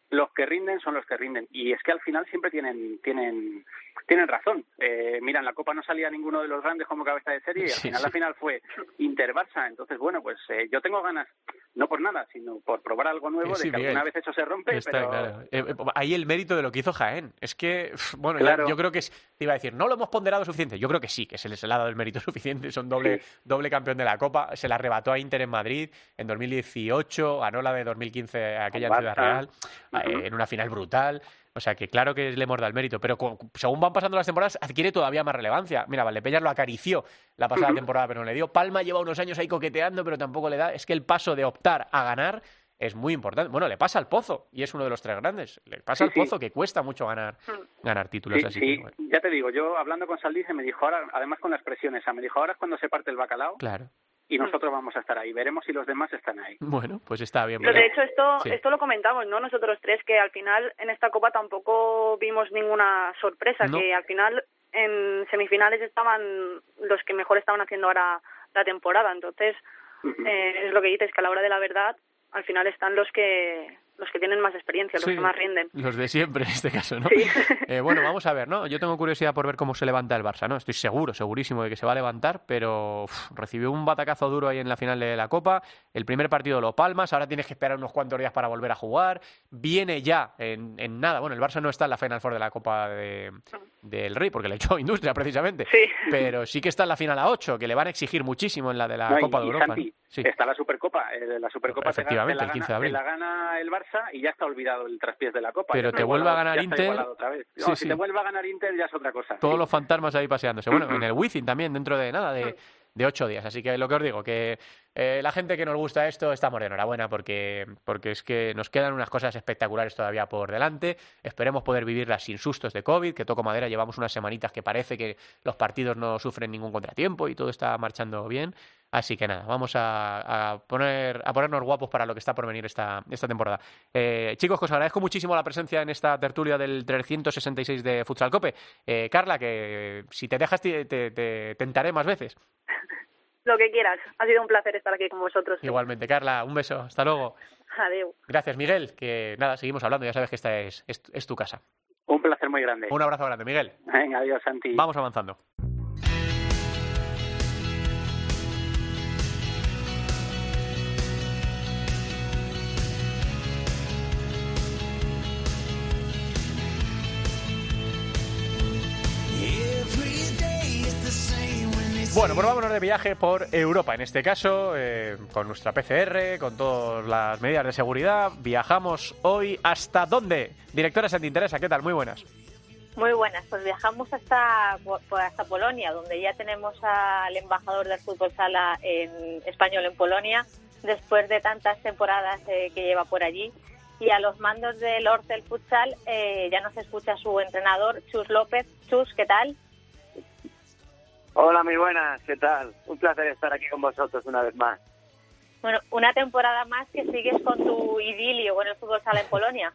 los que rinden son los que rinden. Y es que al final siempre tienen, tienen, tienen razón. Eh, mira, en la Copa no salía ninguno de los grandes como cabeza de serie y al final la final fue Inter-Barça. Entonces, bueno, pues eh, yo tengo ganas, no por nada, sino por probar algo nuevo, de que alguna vez eso se rompe. pero... claro. Eh, ahí el mérito de lo que hizo Jaén. Es que, bueno, yo creo que te iba a decir, no lo hemos ponderado suficiente. Yo creo que sí, que se les ha dado el mérito suficiente. Son doble, doble campeón de la Copa. Se la arrebató a Inter en Madrid en 2018, ganó la de 2015 aquella en Ciudad Real. En una final brutal. O sea que claro que le hemos dado el mérito, pero según van pasando las temporadas adquiere todavía más relevancia. Mira, Valdepeñas lo acarició la pasada temporada, pero no le dio. Palma lleva unos años ahí coqueteando, pero tampoco le da. Es que el paso de optar a ganar es muy importante. Bueno, le pasa al Pozo y es uno de los tres grandes. Le pasa al Pozo que cuesta mucho ganar ganar títulos así. Sí, ya te digo, yo hablando con Saldice me dijo ahora, además con la expresión esa, me dijo ahora es cuando se parte el bacalao. Claro y nosotros vamos a estar ahí. Veremos si los demás están ahí. Bueno, pues está bien. Pero de hecho esto esto lo comentamos, ¿no? Nosotros tres que al final en esta copa tampoco vimos ninguna sorpresa, que al final en semifinales estaban los que mejor estaban haciendo ahora la temporada. Entonces eh, es lo que dices que a la hora de la verdad al final están los que los que tienen más experiencia, los que más rinden. Los de siempre en este caso, ¿no? Eh, bueno, vamos a ver, ¿no? Yo tengo curiosidad por ver cómo se levanta el Barça, ¿no? Estoy seguro, segurísimo de que se va a levantar, pero recibió un batacazo duro ahí en la final de la Copa. El primer partido lo palmas, ahora tienes que esperar unos cuantos días para volver a jugar. Viene ya en, nada. Bueno, el Barça no está en la Final Four de la Copa del Rey, porque le echó Industria precisamente. Sí. Pero sí que está en la final a 8, que le van a exigir muchísimo en la de la Copa de Europa. Está la Supercopa, eh, la Supercopa Efectivamente, el 15 de abril. la gana el Barça y ya está olvidado el traspiés de la Copa. Pero te vuelve a ganar Inter. si te vuelve a ganar Inter ya es otra cosa. Todos los fantasmas ahí paseándose. Bueno, en el Wizzing también, dentro de nada, de, de ocho días. Así que lo que os digo, que eh, la gente que nos gusta esto estamos de enhorabuena porque, porque es que nos quedan unas cosas espectaculares todavía por delante. Esperemos poder vivirlas sin sustos de COVID, que toco madera, llevamos unas semanitas que parece que los partidos no sufren ningún contratiempo y todo está marchando bien. Así que nada, vamos a, poner, a ponernos guapos para lo que está por venir esta, esta temporada. Eh, chicos, os agradezco muchísimo la presencia en esta tertulia del 366 de Futsal Cope. Eh, Carla, que si te dejas te tentaré más veces. Lo que quieras. Ha sido un placer estar aquí con vosotros. Igualmente, Carla. Un beso. Hasta luego. Adiós. Gracias, Miguel. Que nada, seguimos hablando. Ya sabes que esta es, es, tu casa. Un placer muy grande. Un abrazo grande, Miguel. Venga, adiós, Santi. Vamos avanzando. Bueno, pues vámonos de viaje por Europa. En este caso, eh, con nuestra PCR, con todas las medidas de seguridad, viajamos hoy hasta dónde. Directora Santi Teresa, ¿qué tal? Muy buenas. Muy buenas, pues viajamos hasta, hasta Polonia, donde ya tenemos al embajador del fútbol sala en español en Polonia, después de tantas temporadas eh, que lleva por allí. Y a los mandos del Orcel Futsal eh, ya nos escucha su entrenador, Chus López. Chus, ¿qué tal? Hola, muy buenas, ¿qué tal? Un placer estar aquí con vosotros una vez más. Bueno, una temporada más que sigues con tu idilio con el fútbol sala en Polonia.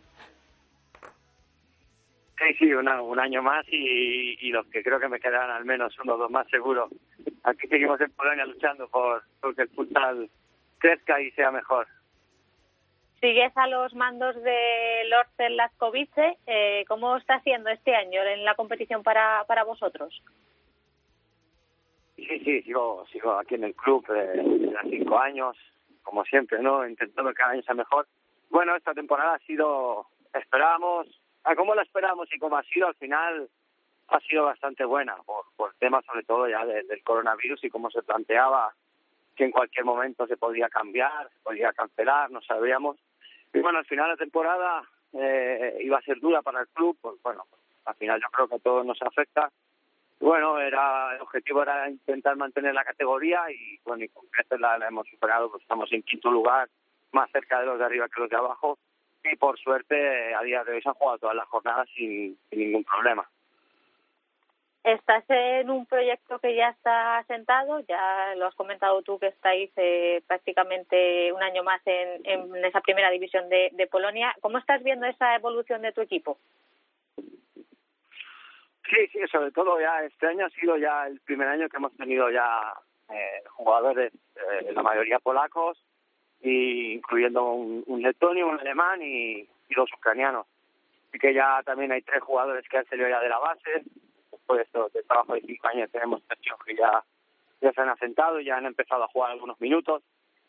Sí, sí, un año más y, los que creo que me quedarán al menos uno o dos más seguro. Aquí seguimos en Polonia luchando por, que el futsal crezca y sea mejor. Sigues a los mandos de Lorcel Laskovice. Eh, ¿Cómo está haciendo este año en la competición para, para vosotros? Sí, sí, sigo, sigo aquí en el club eh, hace cinco años, como siempre, ¿no? Intentando cada año sea mejor. Bueno, esta temporada ha sido, esperábamos, a cómo la esperábamos y cómo ha sido, al final ha sido bastante buena, por, por temas sobre todo ya del coronavirus y cómo se planteaba que en cualquier momento se podía cambiar, se podía cancelar, no sabíamos. Y bueno, al final la temporada eh, iba a ser dura para el club, pues bueno, al final yo creo que a todos nos afecta bueno, era el objetivo era intentar mantener la categoría y bueno, y con creces la, hemos superado, pues estamos en quinto lugar, más cerca de los de arriba que los de abajo y por suerte a día de hoy se han jugado todas las jornadas sin, ningún problema. Estás en un proyecto que ya está asentado, ya lo has comentado tú que estáis eh, prácticamente un año más en, esa primera división de Polonia. ¿Cómo estás viendo esa evolución de tu equipo? Sí, sí, sobre todo ya este año ha sido ya el primer año que hemos tenido ya eh, jugadores, eh, la mayoría polacos, y incluyendo un, un letonio, un alemán y, dos ucranianos. Así que ya también hay tres jugadores que han salido ya de la base. Después de, de trabajo de cinco años tenemos tres que ya, se han asentado, ya han empezado a jugar algunos minutos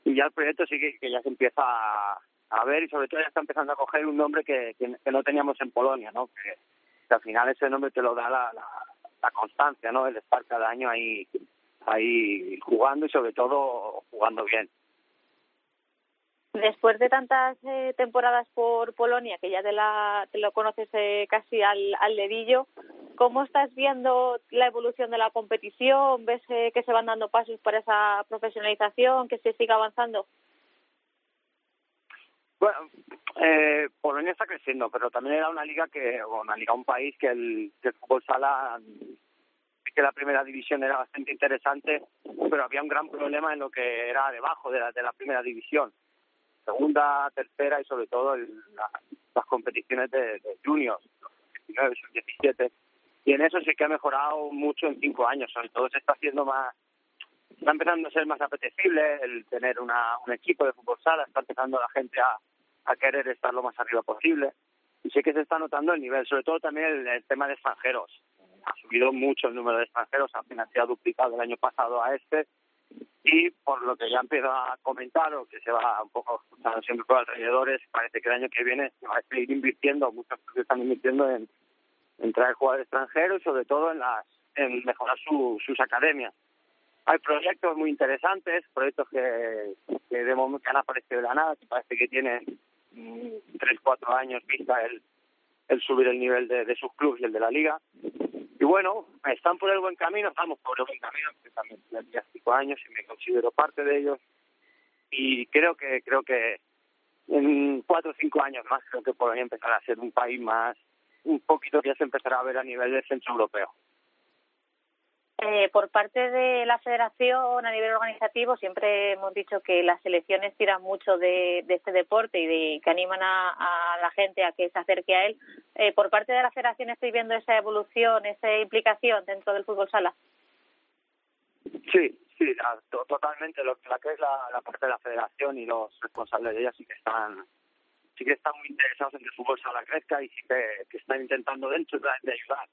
y ya el proyecto sí que, ya se empieza a, a, ver y sobre todo ya está empezando a coger un nombre que, que, no teníamos en Polonia, ¿no? Que, al final ese nombre te lo da la, la, constancia, ¿no? El estar cada año ahí, ahí jugando y sobre todo jugando bien. Después de tantas eh, temporadas por Polonia, que ya te, la, te lo conoces eh, casi al, al dedillo, ¿cómo estás viendo la evolución de la competición? ¿Ves eh, que se van dando pasos para esa profesionalización, que se siga avanzando? Bueno, eh, Polonia está creciendo, pero también era una liga que, una liga, un país que el, que el fútbol sala, que la primera división era bastante interesante, pero había un gran problema en lo que era debajo de la, de la primera división. Segunda, tercera y sobre todo las competiciones de, de juniors, 19, 17. Y en eso sí que ha mejorado mucho en cinco años, sobre todo se está haciendo más, está empezando a ser más apetecible el tener una, un equipo de fútbol sala, está empezando la gente a, a querer estar lo más arriba posible. Y sé que se está notando el nivel, sobre todo también el, tema de extranjeros. Ha subido mucho el número de extranjeros, final se ha duplicado el año pasado a este. Y por lo que ya empiezo a comentar, o que se va un poco escuchando siempre por alrededores, parece que el año que viene se va a seguir invirtiendo, muchos están invirtiendo en, en traer jugadores extranjeros sobre todo en, las, en mejorar sus academias. Hay proyectos muy interesantes, proyectos que, que, de momento que han aparecido de la nada, que parece que tienen tres, cuatro años vista el, el subir el nivel de, de sus clubes y el de la liga. Y bueno, están por el buen camino, estamos por el buen camino, que también ya cinco años y me considero parte de ellos. Y creo que, creo que en cuatro o cinco años más creo que podría empezar a ser un país más, un poquito que ya se empezará a ver a nivel del centro europeo. Eh, por parte de la federación a nivel organizativo siempre hemos dicho que las selecciones tiran mucho de, este deporte y de, que animan a, la gente a que se acerque a él. Eh, por parte de la federación estoy viendo esa evolución, esa implicación dentro del fútbol sala. Sí, sí, totalmente. Lo, la que es la, parte de la federación y los responsables de ella sí que están sí que están muy interesados en que el fútbol sala crezca y sí que, que están intentando dentro de ayudar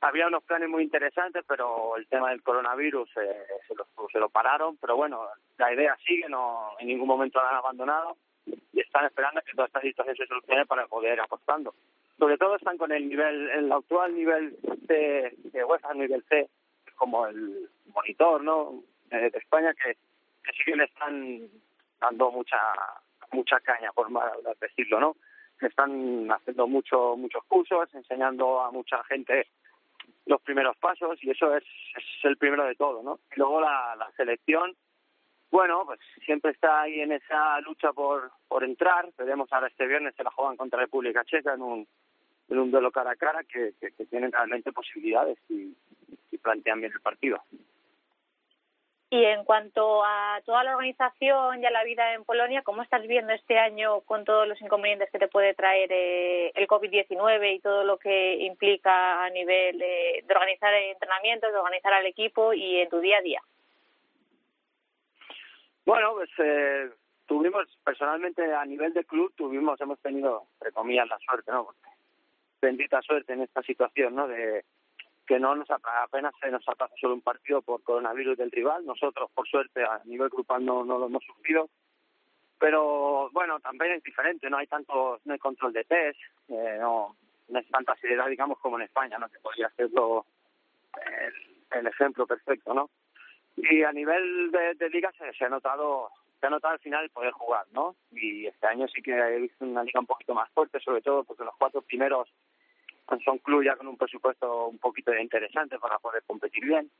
había unos planes muy interesantes, pero el tema del coronavirus eh, se, lo, se lo pararon. Pero bueno, la idea sigue, no en ningún momento la han abandonado y están esperando que toda esta situación se solucione para poder ir apostando. Sobre todo están con el nivel, el actual nivel C de UEFA, nivel C, como el monitor, ¿no? de España que, que sí que le están dando mucha mucha caña, por mal decirlo, ¿no? Están haciendo mucho, muchos cursos, enseñando a mucha gente los primeros pasos y eso es, es el primero de todo, ¿no? Y luego la, la selección, bueno, pues siempre está ahí en esa lucha por, por entrar. Veremos ahora este viernes se la juegan contra República Checa en un, en un duelo cara a cara que, que, tienen realmente posibilidades y, y plantean bien el partido. Y en cuanto a toda la organización y a la vida en Polonia, ¿cómo estás viendo este año con todos los inconvenientes que te puede traer eh, el COVID-19 y todo lo que implica a nivel de organizar entrenamientos, de organizar al equipo y en tu día a día? Bueno, pues eh, tuvimos, personalmente a nivel de club, tuvimos, hemos tenido, entre comillas, la suerte, ¿no? Bendita suerte en esta situación, ¿no? De que no nos apenas se nos pasado solo un partido por coronavirus del rival. Nosotros, por suerte, a nivel grupal no, no lo hemos sufrido. Pero bueno, también es diferente, no hay tanto, no hay control de test, eh, no, no es tanta seriedad, digamos, como en España, ¿no? Que podría el, el ejemplo perfecto, ¿no? Y a nivel de, de liga se, se, ha notado se ha notado al final el poder jugar, ¿no? Y este año sí que he visto una liga un poquito más fuerte, sobre todo porque los cuatro primeros son club ya con un presupuesto un poquito interesante para poder competir bien.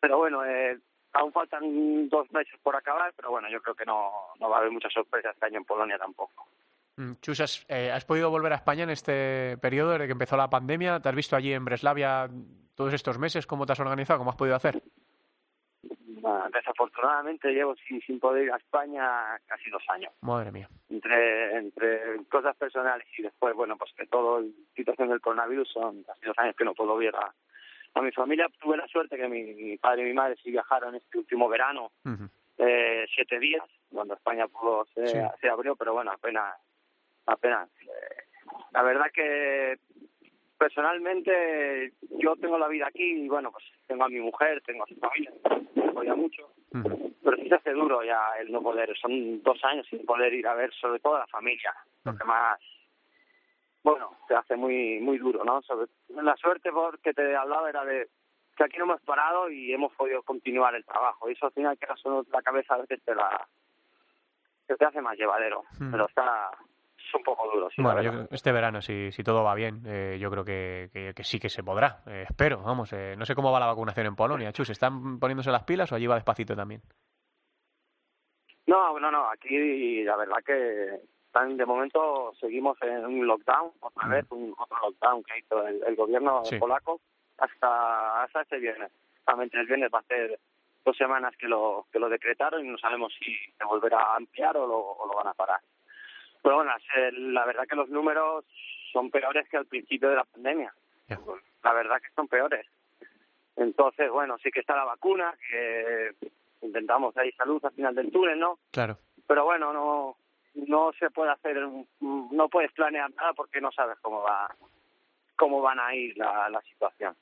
Pero bueno, eh, aún faltan dos meses por acabar, pero bueno, yo creo que no, no va a haber muchas sorpresas este año en Polonia tampoco. Mm, Chus, ¿has, eh, ¿has podido volver a España en este periodo desde que empezó la pandemia? ¿Te has visto allí en Breslavia todos estos meses? ¿Cómo te has organizado? ¿Cómo has podido hacer? Desafortunadamente llevo sin, sin poder ir a España casi dos años. Madre mía. Entre, entre cosas personales y después, bueno, pues que todo la situación del coronavirus son casi dos años que no puedo ver a, mi familia. Tuve la suerte que mi, padre y mi madre sí viajaron este último verano, eh, siete días, cuando España pudo se, se abrió, pero bueno, apenas, apenas. Eh, la verdad que personalmente yo tengo la vida aquí y bueno, pues tengo a mi mujer, tengo a su familia, me mucho, pero sí se hace duro ya el no poder, son dos años sin poder ir a ver sobre todo a la familia, lo que más, bueno, se hace muy muy duro, ¿no? Sobre, la suerte porque te hablaba era de que aquí no hemos parado y hemos podido continuar el trabajo. Y eso al final que la cabeza a veces te la que te hace más llevadero, pero está es un poco duro. bueno, este verano, si, si todo va bien, eh, yo creo que, que, sí que se podrá. Eh, espero, vamos. Eh, no sé cómo va la vacunación en Polonia. Chus, ¿están poniéndose las pilas o allí va despacito también? No, no, no. Aquí la verdad que están, de momento seguimos en un lockdown, otra vez, un otro lockdown que hizo el, gobierno polaco hasta, hasta este viernes. Realmente el viernes va a ser dos semanas que lo que lo decretaron y no sabemos si se volverá a ampliar o o lo van a parar. Pero bueno, la verdad que los números son peores que al principio de la pandemia. La verdad que son peores. Entonces, bueno, sí que está la vacuna, que intentamos ahí salud al final del túnel, ¿no? Claro. Pero bueno, no no se puede hacer, no puedes planear nada porque no sabes cómo va cómo van a ir la, la situación.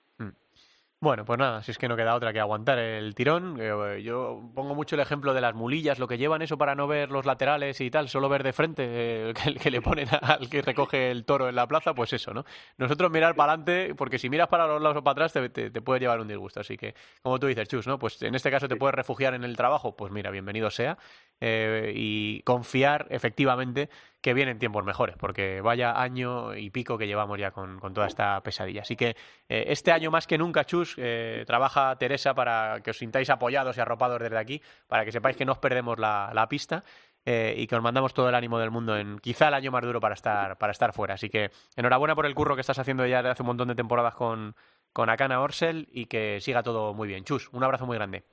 Bueno, pues nada, si es que no queda otra que aguantar el tirón. Eh, yo pongo mucho el ejemplo de las mulillas, lo que llevan eso para no ver los laterales y tal, solo ver de frente, eh, que, le ponen al que recoge el toro en la plaza, pues eso, ¿no? Nosotros mirar para adelante, porque si miras para los lados o para atrás te, te, puede llevar un disgusto. Así que, como tú dices, Chus, ¿no? Pues en este caso te puedes refugiar en el trabajo, pues mira, bienvenido sea. Eh, y confiar efectivamente que vienen tiempos mejores, porque vaya año y pico que llevamos ya con, toda esta pesadilla. Así que eh, este año más que nunca, Chus, eh, trabaja Teresa para que os sintáis apoyados y arropados desde aquí, para que sepáis que no os perdemos la, pista. y que os mandamos todo el ánimo del mundo en quizá el año más duro para estar, para estar fuera. Así que enhorabuena por el curro que estás haciendo ya desde hace un montón de temporadas con, con Akana Orsel y que siga todo muy bien. Chus, un abrazo muy grande.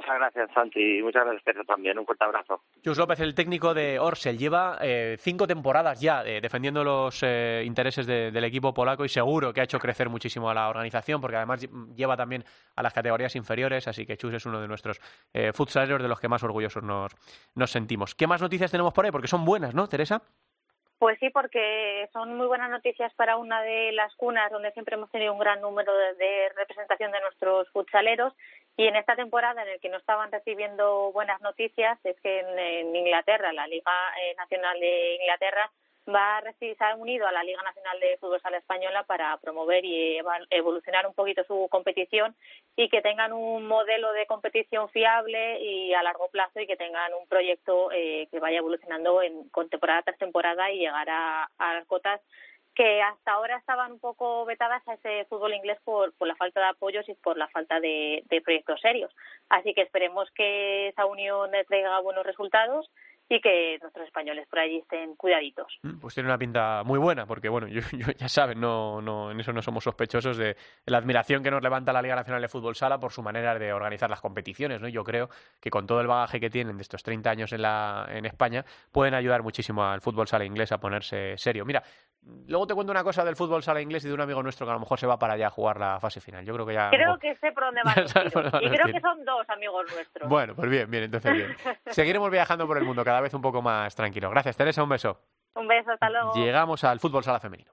Muchas gracias, Santi, y muchas gracias, Pedro, también. Un fuerte abrazo. Chus López, el técnico de Orsel, lleva eh, cinco temporadas ya eh, defendiendo los eh, intereses del equipo polaco y seguro que ha hecho crecer muchísimo a la organización, porque además lleva también a las categorías inferiores, así que Chus es uno de nuestros futsaleros de los que más orgullosos nos, nos sentimos. ¿Qué más noticias tenemos por ahí? Porque son buenas, ¿no, Teresa? Pues sí, porque son muy buenas noticias para una de las cunas donde siempre hemos tenido un gran número de, representación de nuestros futsaleros y en esta temporada en el que no estaban recibiendo buenas noticias es que en, Inglaterra, la Liga eh, Nacional de Inglaterra, va a recibir, se ha unido a la Liga Nacional de Fútbol Sala Española para promover y evolucionar un poquito su competición y que tengan un modelo de competición fiable y a largo plazo y que tengan un proyecto eh, que vaya evolucionando en, con temporada tras temporada y llegar a, a las cotas que hasta ahora estaban un poco vetadas a ese fútbol inglés por, por la falta de apoyos y por la falta de, de proyectos serios. Así que esperemos que esa unión traiga buenos resultados y que nuestros españoles por allí estén cuidaditos. Mm, pues tiene una pinta muy buena, porque bueno, yo, ya saben, no, no, en eso no somos sospechosos de la admiración que nos levanta la Liga Nacional de Fútbol Sala por su manera de organizar las competiciones, ¿no? Yo creo que con todo el bagaje que tienen de estos 30 años en, la, en España, pueden ayudar muchísimo al fútbol sala inglés a ponerse serio. Mira, Luego te cuento una cosa del fútbol sala inglés y de un amigo nuestro que a lo mejor se va para allá a jugar la fase final. Yo creo que ya. Creo que sé por dónde va. y creo que son dos amigos nuestros. Bueno, pues bien, bien, entonces bien. Seguiremos viajando por el mundo cada vez un poco más tranquilo. Gracias, Teresa, un beso. Un beso, hasta luego. Llegamos al fútbol sala femenino.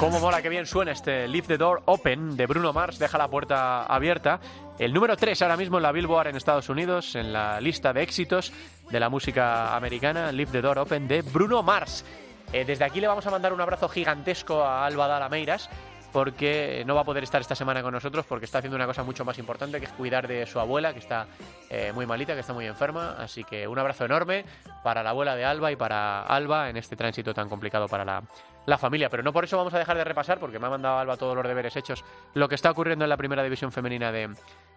Cómo mola que bien suena este Leave the Door Open de Bruno Mars, deja la puerta abierta. El número 3 ahora mismo en la Billboard en Estados Unidos, en la lista de éxitos de la música americana, Leave the Door Open de Bruno Mars. Eh, desde aquí le vamos a mandar un abrazo gigantesco a Alba Dalameiras, porque no va a poder estar esta semana con nosotros porque está haciendo una cosa mucho más importante que es cuidar de su abuela que está eh, muy malita, que está muy enferma. Así que un abrazo enorme para la abuela de Alba y para Alba en este tránsito tan complicado para la, la familia. Pero no por eso vamos a dejar de repasar, porque me ha mandado Alba todos los deberes hechos, lo que está ocurriendo en la primera división femenina de,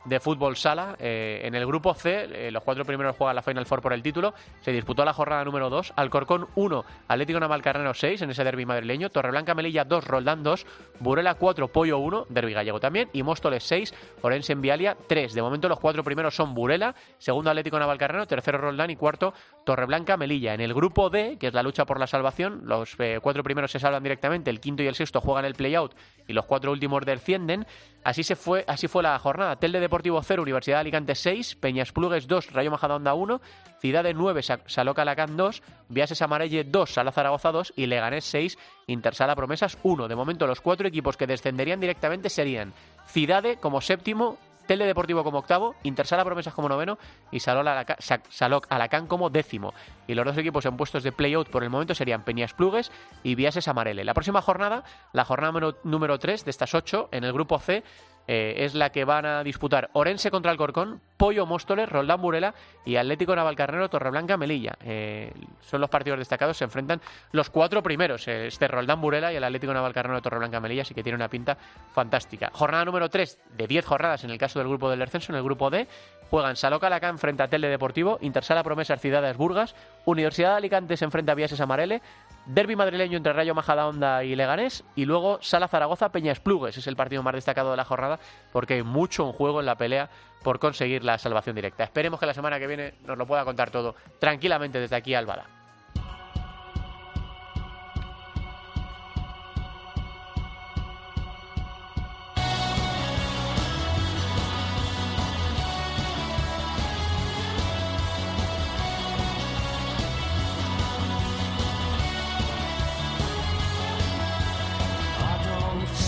de fútbol sala. Eh, en el grupo C, eh, los cuatro primeros juegan la Final Four por el título. Se disputó la jornada número 2. Alcorcón 1, Atlético Navalcarnero 6 en ese derby madrileño. Torreblanca Melilla 2, Roldán 2. Burela 4, Pollo 1, derby gallego también. Y Móstoles 6, Orense en Vialia 3. De momento los cuatro primeros son Burela, segundo Atlético Navalcarnero, tercero Roldán y cuarto Torreblanca Melilla. En el grupo D, que es la lucha por la salvación, los eh, cuatro primeros se salvan directamente, el quinto y el sexto juegan el play-out y los cuatro últimos descienden. Así se fue, así fue la jornada. Telde Deportivo 0, Universidad de Alicante 6, Peñas Plugues 2, Rayo Majadahonda 1, Ciudad de 9, Saloca Alacán 2, Viases Amarelle 2, Sala Zaragoza 2 y Leganés 6, Intersala Promesas 1. De momento los cuatro equipos que descenderían directamente serían Cidade como séptimo, Telde Deportivo como octavo, Intersala Promesas como noveno y Saloc Alacán como décimo. Y los dos equipos en puestos de play-out por el momento serían Peñas Plugues y Viases Amarele. La próxima jornada, la jornada número 3 de estas ocho, en el grupo C, eh, es la que van a disputar Orense contra Alcorcón, Pollo Móstoles, Roldán Burela y Atlético Navalcarnero, Torreblanca Melilla. Eh, son los partidos destacados, se enfrentan los cuatro primeros, eh, este Roldán Burela y el Atlético Navalcarnero, Torreblanca Melilla, así que tiene una pinta fantástica. Jornada número 3 de 10 jornadas en el caso del grupo del descenso, en el grupo D, juegan Saloca Alacán frente a Tele Deportivo, Intersala Promesas Ciudades Burgas, Universidad de Alicante se enfrenta a Viases Amarele, Derby madrileño entre Rayo Majadahonda y Leganés y luego Sala Zaragoza Peñas Plugues. Es el partido más destacado de la jornada porque hay mucho en juego en la pelea por conseguir la salvación directa. Esperemos que la semana que viene nos lo pueda contar todo tranquilamente desde aquí Albada.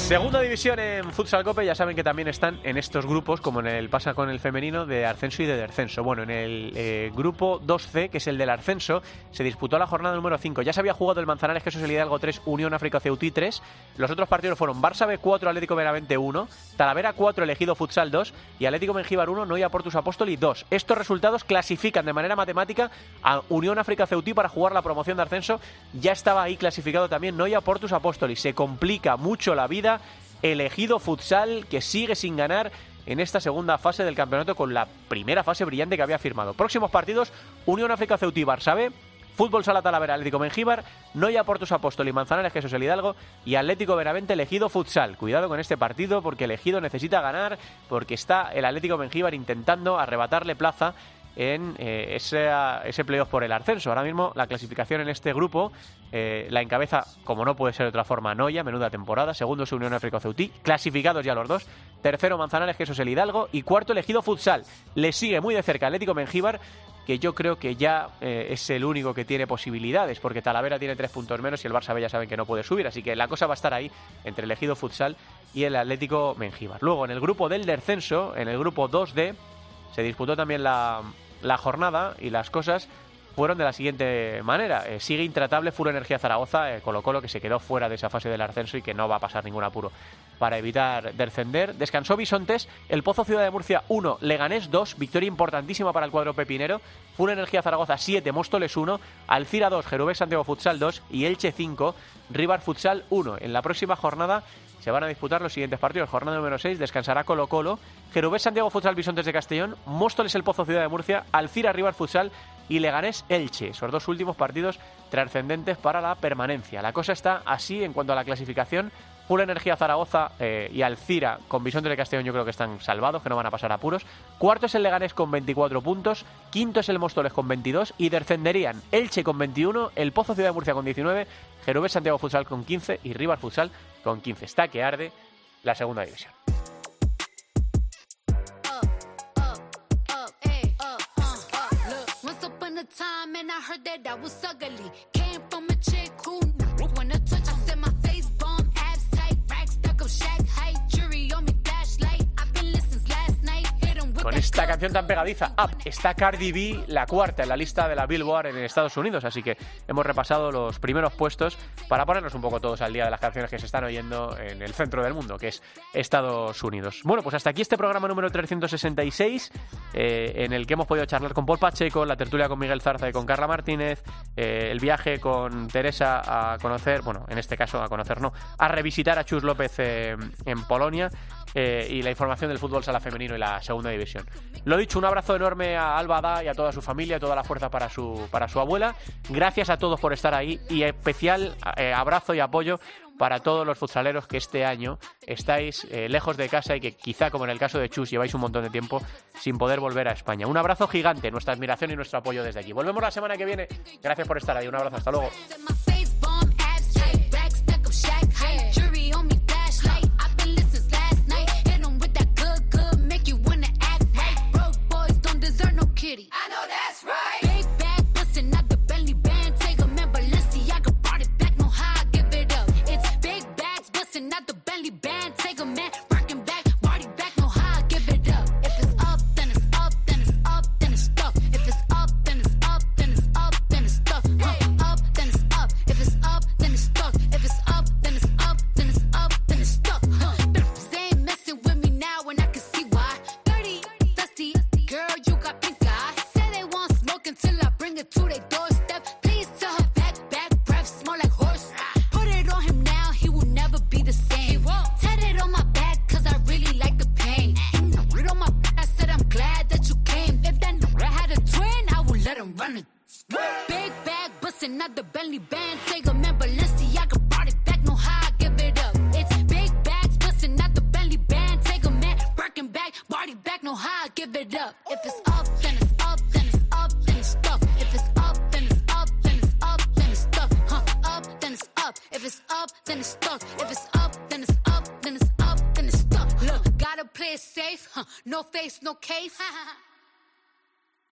Segunda división en Futsal Cope, ya saben que también están en estos grupos, como en el pasa con el femenino, de ascenso y de descenso. Bueno, en el eh, grupo 2C, que es el del ascenso, se disputó la jornada número 5. Ya se había jugado el Manzanares, que es el Hidalgo 3, Unión África Ceutí 3. Los otros partidos fueron Barça B 4, Atlético Benavente 1, Talavera 4, Elegido Futsal 2 y Atlético Mengíbar 1, Noia Portus Apóstoli 2. Estos resultados clasifican de manera matemática a Unión África Ceutí para jugar la promoción de ascenso. Ya estaba ahí clasificado también Noia Portus Apóstoli. Se complica mucho la vida elegido futsal que sigue sin ganar en esta segunda fase del campeonato con la primera fase brillante que había firmado. Próximos partidos, Unión África Ceutí Barça Fútbol Sala Talavera Atlético Mengíbar, Noya Portus Apóstol y Manzanares Jesús el Hidalgo y Atlético Benavente elegido futsal. Cuidado con este partido porque elegido necesita ganar porque está el Atlético Mengíbar intentando arrebatarle plaza en eh, ese, ese playoff por el ascenso. Ahora mismo la clasificación en este grupo eh, la encabeza, como no puede ser de otra forma, Noya, menuda temporada. Segundo es Unión África Ceutí, clasificados ya los dos. Tercero Manzanares, que eso es el Hidalgo. Y cuarto elegido Futsal. Le sigue muy de cerca Atlético Mengíbar, que yo creo que ya eh, es el único que tiene posibilidades, porque Talavera tiene tres puntos menos y el Barça B ya saben que no puede subir. Así que la cosa va a estar ahí entre el elegido Futsal y el Atlético Mengíbar. Luego, en el grupo del descenso, en el grupo 2D, se disputó también la, la jornada y las cosas fueron de la siguiente manera. Eh, sigue intratable Furo Energía Zaragoza, eh, Colo Colo, que se quedó fuera de esa fase del ascenso y que no va a pasar ningún apuro para evitar descender. Descansó Bisontes, el Pozo Ciudad de Murcia 1, Leganés 2, victoria importantísima para el cuadro pepinero. Furo Energía Zaragoza 7, Móstoles 1, Alcira 2, Jerubés Santiago Futsal 2 y Elche 5, Rivar Futsal 1. En la próxima jornada se van a disputar los siguientes partidos. Jornada número 6 descansará Colo Colo, Jerubés Santiago Futsal Bisontes de Castellón, Móstoles el Pozo Ciudad de Murcia, Alcira Rivar Futsal y Leganés Elche. Esos dos últimos partidos trascendentes para la permanencia. La cosa está así en cuanto a la clasificación. Full Energía Zaragoza eh, y Alcira con Bisontes de Castellón yo creo que están salvados, que no van a pasar apuros. Cuarto es el Leganés con 24 puntos, quinto es el Móstoles con 22 y descenderían Elche con 21, el Pozo Ciudad de Murcia con 19, Jerubés Santiago Futsal con 15 y Rivas Futsal con 15. Está que arde la segunda división. Con esta canción tan pegadiza, Up, está Cardi B, la cuarta en la lista de la Billboard en Estados Unidos. Así que hemos repasado los primeros puestos para ponernos un poco todos al día de las canciones que se están oyendo en el centro del mundo, que es Estados Unidos. Bueno, pues hasta aquí este programa número 366, eh, en el que hemos podido charlar con Paul Pacheco, la tertulia con Miguel Zarza y con Carla Martínez, eh, el viaje con Teresa a conocer, bueno, en este caso a conocer no, a revisitar a Chus López eh, en Polonia eh, y la información del fútbol sala femenino y la segunda división. Lo dicho, un abrazo enorme a Alba y a toda su familia, toda la fuerza para su, para su abuela. Gracias a todos por estar ahí y especial eh, abrazo y apoyo para todos los futsaleros que este año estáis eh, lejos de casa y que quizá, como en el caso de Chus, lleváis un montón de tiempo sin poder volver a España. Un abrazo gigante, nuestra admiración y nuestro apoyo desde aquí. Volvemos la semana que viene. Gracias por estar ahí. Un abrazo, hasta luego.